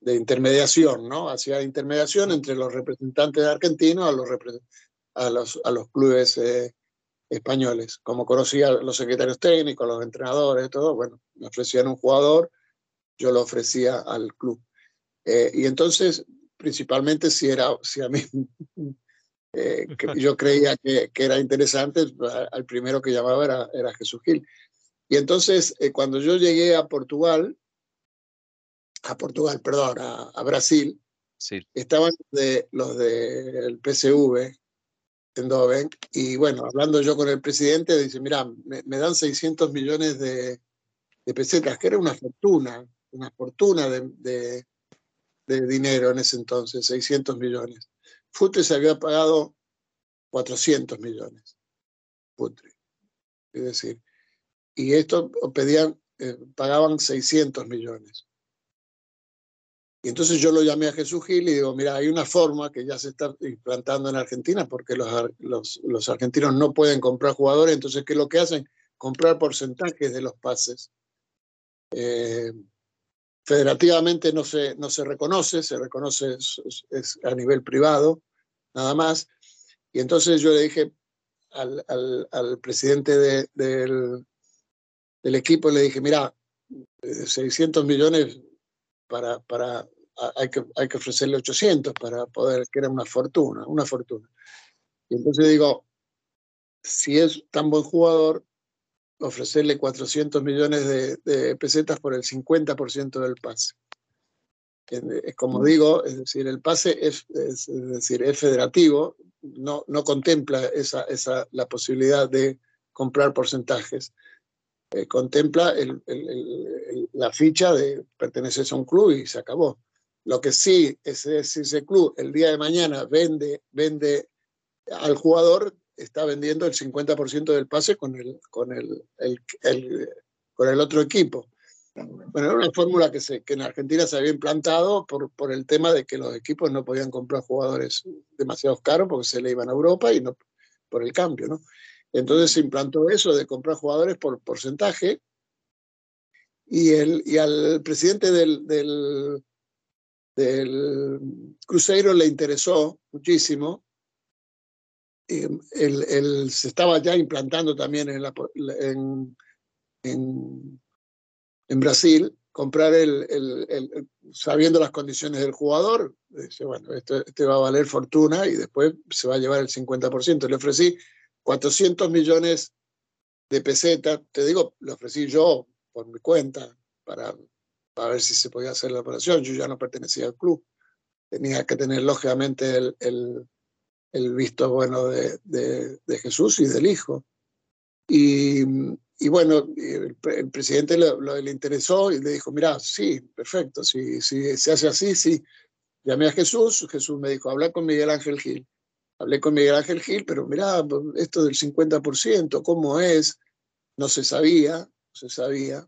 de, intermediación, ¿no? Hacía intermediación entre los representantes argentinos a los, a los, a los clubes eh, españoles. Como conocía a los secretarios técnicos, los entrenadores, todo, bueno, me ofrecían un jugador, yo lo ofrecía al club. Eh, y entonces principalmente si, era, si a mí eh, yo creía que, que, era interesante, al primero que llamaba era, era Jesús Gil. Y entonces, eh, cuando yo llegué a Portugal, a Portugal, perdón, a, Brasil, sí. estaban de, los del PSV en Doven, y bueno, hablando yo con el presidente, dice, mira, me, dan 600 millones de, de, pesetas, que era una fortuna, una fortuna de, de dinero en ese entonces, 600 millones. Futre se había pagado 400 millones. Futre. Es decir, y esto pedían, eh, pagaban 600 millones. Y entonces yo lo llamé a Jesús Gil y digo, mira, hay una forma que ya se está implantando en Argentina porque los, los, argentinos no pueden comprar jugadores, entonces, ¿qué es lo que hacen? Comprar porcentajes de los pases. Eh, Federativamente no se, no se reconoce, se reconoce es, a nivel privado, nada más. Y entonces yo le dije al, al, presidente del, del, equipo, le dije, mira, 600 millones para, para hay, que, hay que ofrecerle 800 para poder, que era una fortuna, una fortuna. Y entonces digo, si es tan buen jugador, ofrecerle 400 millones de, pesetas por el 50% del pase. Como digo, es decir, el pase es, decir, es federativo, no, no contempla esa, esa, la posibilidad de comprar porcentajes. Eh, contempla la ficha de pertenecer a un club y se acabó. Lo que sí es, si ese club el día de mañana vende, vende al jugador, está vendiendo el 50% del pase con el, con el, con el otro equipo. Bueno, era una fórmula que, se, que en Argentina se había implantado por, por el tema de que los equipos no podían comprar jugadores demasiado caros porque se le iban a Europa y no por el cambio, ¿no? Entonces se implantó eso de comprar jugadores por porcentaje y, el, y al presidente del, del, del Cruzeiro le interesó muchísimo. Él, se estaba ya implantando también en, la, en, en, Brasil, comprar el, el, sabiendo las condiciones del jugador, dice, bueno, este, este va a valer fortuna y después se va a llevar el 50%. Le ofrecí 400 millones de pesetas, te digo, lo ofrecí yo por mi cuenta para, para ver si se podía hacer la operación. Yo ya no pertenecía al club. Tenía que tener lógicamente el, el, visto bueno de, de, Jesús y del Hijo. Y, y bueno, el, presidente le, le, interesó y le dijo, mira, sí, perfecto, si, si se hace así, sí. Llamé a Jesús, Jesús me dijo, habla con Miguel Ángel Gil hablé con Miguel Ángel Gil, pero mirá, esto del 50%, ¿cómo es? No se sabía, no se sabía.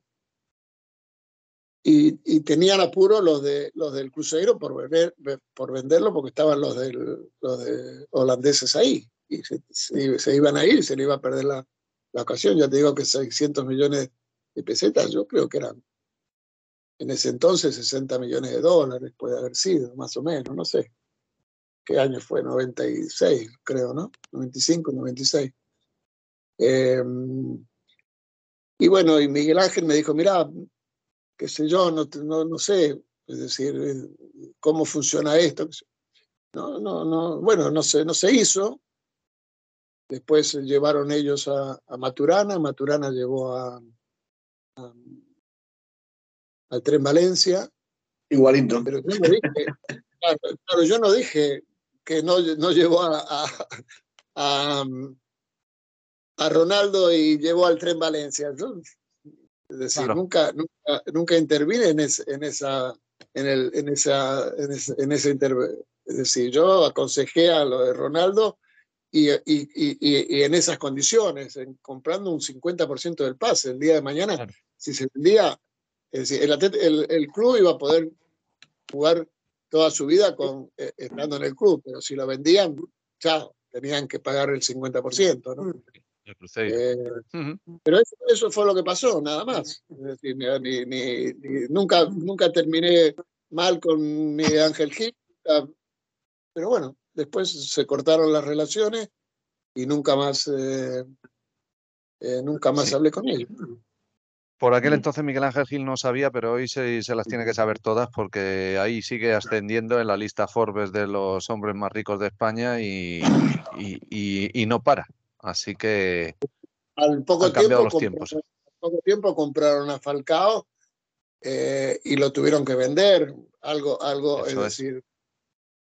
Y, y, tenían apuro los, de, los del crucero por, vender, por venderlo porque estaban los, del, los de holandeses ahí. Y se, se, iban a ir, se le iba a perder la, la ocasión. Ya te digo que 600 millones de pesetas, yo creo que eran en ese entonces 60 millones de dólares, puede haber sido, más o menos, no sé. ¿qué año fue? 96, creo, ¿no? 95, 96. Eh, y bueno, y Miguel Ángel me dijo, mira, qué sé yo, no, no, no sé, es decir, eh, cómo funciona esto. No, no, no, bueno, no se, no se hizo. Después llevaron ellos a, a Maturana, Maturana llevó a, a, al Tren Valencia. Igualito. Pero yo no dije, claro, yo no dije que no, no llevó a, a, a, Ronaldo y llevó al tren Valencia. Es decir, nunca, nunca, nunca intervine en, en esa en, el, en esa en ese, en ese es decir, yo aconsejé a lo de Ronaldo y, y, y, y, en esas condiciones, en comprando un 50% del pase el día de mañana, si se vendía, es decir, el, el, el, club iba a poder jugar toda su vida con, eh, estando en el club, pero si lo vendían, chao, tenían que pagar el 50%, ¿no? Eh, pero eso, eso, fue lo que pasó, nada más. Es decir, ni, ni, nunca, nunca terminé mal con mi Ángel Gil, pero bueno, después se cortaron las relaciones y nunca más, eh, eh nunca más sí. hablé con ellos. Por aquel entonces Miguel Ángel Gil no sabía, pero hoy se, se, las tiene que saber todas porque ahí sigue ascendiendo en la lista Forbes de los hombres más ricos de España y, y, y, y no para. Así que al poco, han tiempo, los tiempos. al poco tiempo compraron a Falcao eh, y lo tuvieron que vender. Algo, algo es, es, decir,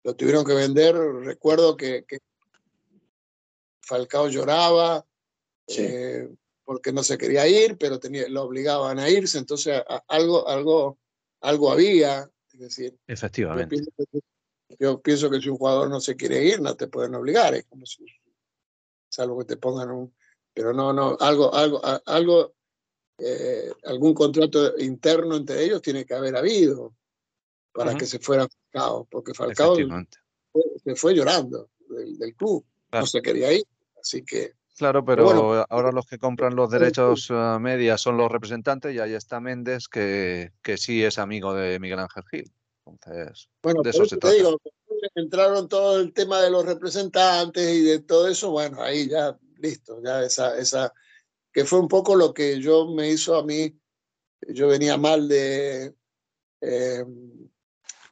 lo tuvieron que vender. Recuerdo que, que Falcao lloraba. Sí. Eh, porque no se quería ir, pero tenía, lo obligaban a irse, entonces a, algo, algo, algo había. Es decir, Efectivamente. Yo pienso, que, yo pienso, que, si un jugador no se quiere ir, no te pueden obligar, es como si, salvo que te pongan un. Pero no, no, algo, algo, algo, eh, algún contrato interno entre ellos tiene que haber habido para uh -huh. que se fuera Falcao, porque Falcao se fue llorando del, del club, claro. no se quería ir, así que Claro, pero bueno, ahora los que compran los derechos uh, medias son los representantes y ahí está Méndez, que, que sí es amigo de Miguel Ángel Gil. Entonces, bueno, de eso se trata. digo, entraron todo el tema de los representantes y de todo eso, bueno, ahí ya, listo, ya esa, esa, que fue un poco lo que yo me hizo a mí, yo venía mal de, eh,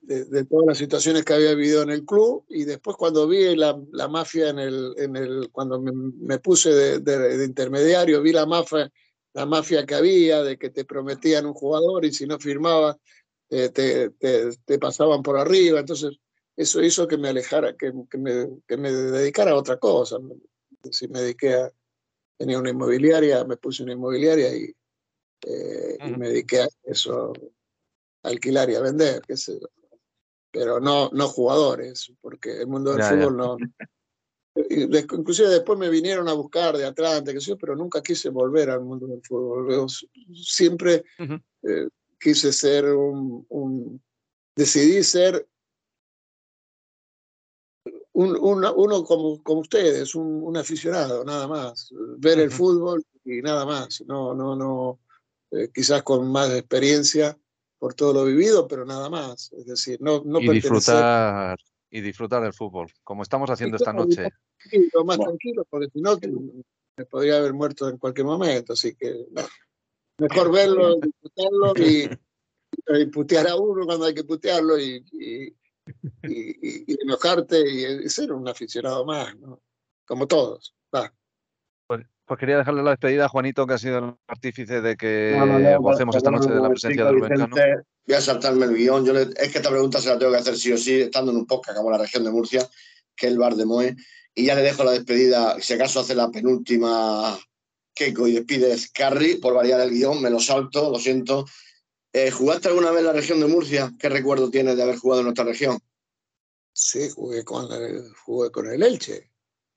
de, de, todas las situaciones que había vivido en el club y después cuando vi la, la mafia en el, en el, cuando me, me puse de, de, de, intermediario, vi la mafia la mafia que había, de que te prometían un jugador y si no firmabas eh, te, te, pasaban por arriba. Entonces, eso hizo que me alejara, que, que, me, que me dedicara a otra cosa. Si me dediqué a, tenía una inmobiliaria, me puse una inmobiliaria y, eh, y me dediqué a eso, a alquilar y a vender, qué sé yo. Pero no, no jugadores, porque el mundo del fútbol no, inclusive después me vinieron a buscar de Atlanta, que sé pero nunca quise volver al mundo del fútbol. siempre eh, quise ser un, decidí ser un, uno como, como ustedes, un, aficionado, nada más. Ver el fútbol y nada más. No, no, no, eh, quizás con más experiencia por todo lo vivido, pero nada más. Es decir, no, no y disfrutar y disfrutar del fútbol, como estamos haciendo esta noche. Lo más tranquilo, porque si no, me podría haber muerto en cualquier momento, así que mejor verlo, disfrutarlo y, putear a uno cuando hay que putearlo y, y, enojarte y, ser un aficionado más, ¿no? como todos. Va. Pues, pues, quería dejarle la despedida a Juanito, que ha sido el artífice de que no, gocemos esta noche de la presencia de Rubén Voy a saltarme el guion. Yo es que esta pregunta se la tengo que hacer sí o sí, estando en un podcast como la región de Murcia, que es el bar de Moe. Y ya le dejo la despedida, si acaso hace la penúltima Keiko y despides Carry, por variar el guion, me lo salto, lo siento. Eh, ¿Jugaste alguna vez en la región de Murcia? ¿Qué recuerdo tienes de haber jugado en nuestra región? Sí, jugué con, el, jugué con el Elche.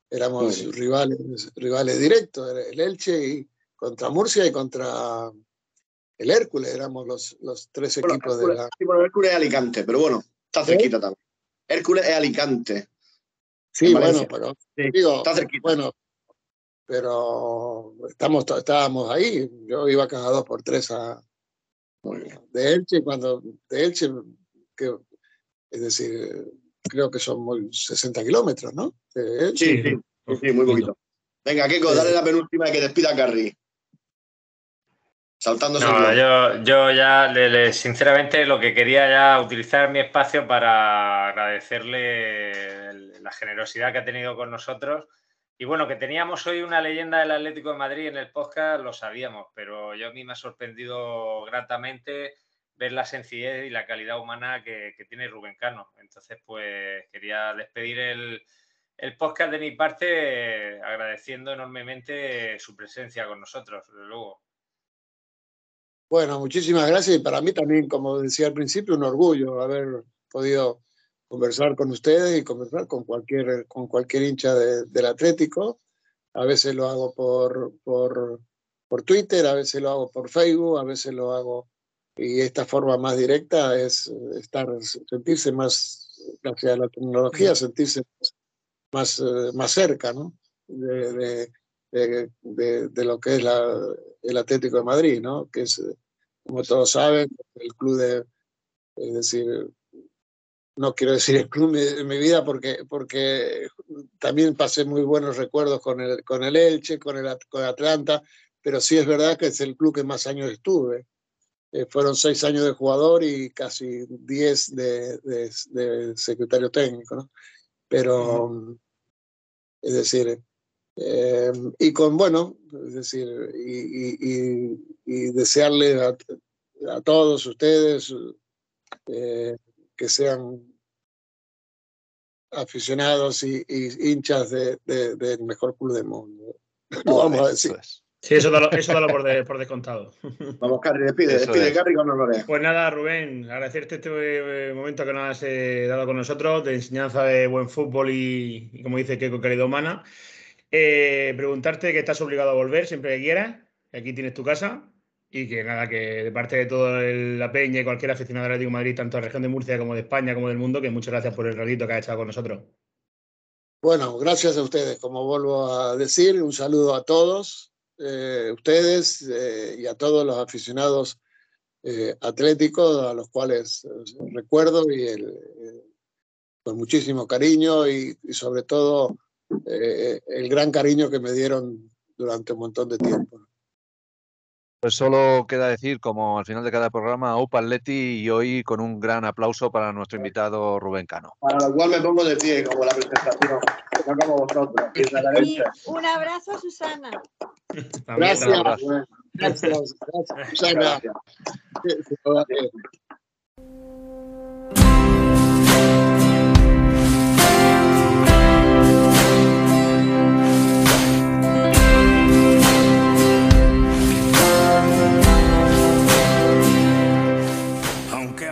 Éramos rivales, rivales directos, el Elche y contra Murcia y contra el Hércules, éramos los, los tres equipos de la. Sí, bueno, Hércules es Alicante, pero bueno, está ¿Eh? cerquita también. Hércules es Alicante. Sí, bueno, pero. está cerquita. Bueno, pero estamos, estábamos ahí. Yo iba cada dos por tres a. De Elche, cuando. De Elche, que, es decir, creo que son 60 kilómetros, ¿no? Sí, sí, sí, muy poquito. Venga, Keiko, dale la penúltima y que despida a Carri. Saltándose. No, yo, yo ya, sinceramente, lo que quería ya utilizar mi espacio para agradecerle la generosidad que ha tenido con nosotros. Y bueno, que teníamos hoy una leyenda del Atlético de Madrid en el podcast, lo sabíamos, pero yo a mí me ha sorprendido gratamente ver la sencillez y la calidad humana que, tiene Rubén Cano. Entonces, pues quería despedir el, podcast de mi parte agradeciendo enormemente su presencia con nosotros, luego. Bueno, muchísimas gracias y para mí también, como decía al principio, un orgullo haber podido conversar con ustedes y conversar con cualquier, con cualquier hincha del Atlético. A veces lo hago por, por, por Twitter, a veces lo hago por Facebook, a veces lo hago y esta forma más directa es estar, sentirse más, gracias a la tecnología, sentirse más, eh, más cerca ¿no? de, de, de, lo que es la, el Atlético de Madrid, ¿no? que es, como todos saben, el club de, es decir, no quiero decir el club de mi vida porque, porque también pasé muy buenos recuerdos con el, con el Elche, con el con Atlanta, pero sí es verdad que es el club que más años estuve. Eh, fueron seis años de jugador y casi diez de, de, de secretario técnico, ¿no? Pero, es decir, eh, y con, bueno, es decir, y, y, desearle a, a, todos ustedes eh, que sean aficionados y, hinchas del de, mejor club del mundo. vamos a decir. Sí, eso da eso por, por, descontado. Vamos, Carri, despide, despide, Carri, con honores. Pues nada, Rubén, agradecerte este eh, momento que nos has dado con nosotros, de enseñanza de buen fútbol y, como dice Keiko, calidad humana. Eh, preguntarte que estás obligado a volver siempre que quieras. Aquí tienes tu casa. Y que nada, que de parte de toda la Peña y cualquier aficionado de Atlético Madrid, tanto de la región de Murcia como de España como del mundo, que muchas gracias por el ratito que has echado con nosotros. Bueno, gracias a ustedes. Como vuelvo a decir, un saludo a todos eh, ustedes eh, y a todos los aficionados atléticos a los cuales recuerdo y con muchísimo cariño y sobre todo eh, el gran cariño que me dieron durante un montón de tiempo. Pues solo queda decir, como al final de cada programa, Opa Leti y hoy con un gran aplauso para nuestro invitado Rubén Cano. Para lo cual me pongo de pie, como la presentación, no como vosotros. Y un abrazo a Susana. Gracias. Gracias. Gracias. Susana.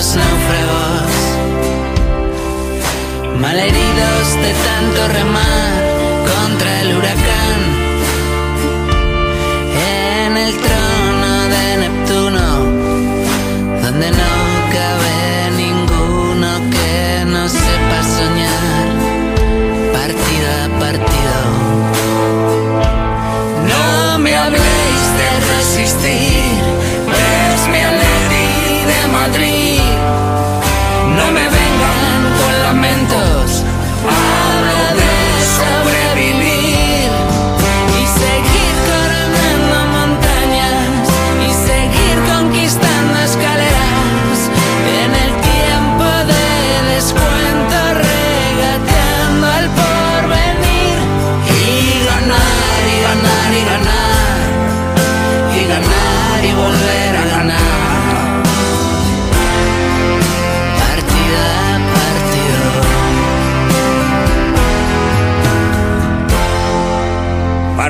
los náufragos, malheridos de tanto remar contra el huracán. En el trono de Neptuno, donde no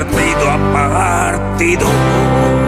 Partido a partido.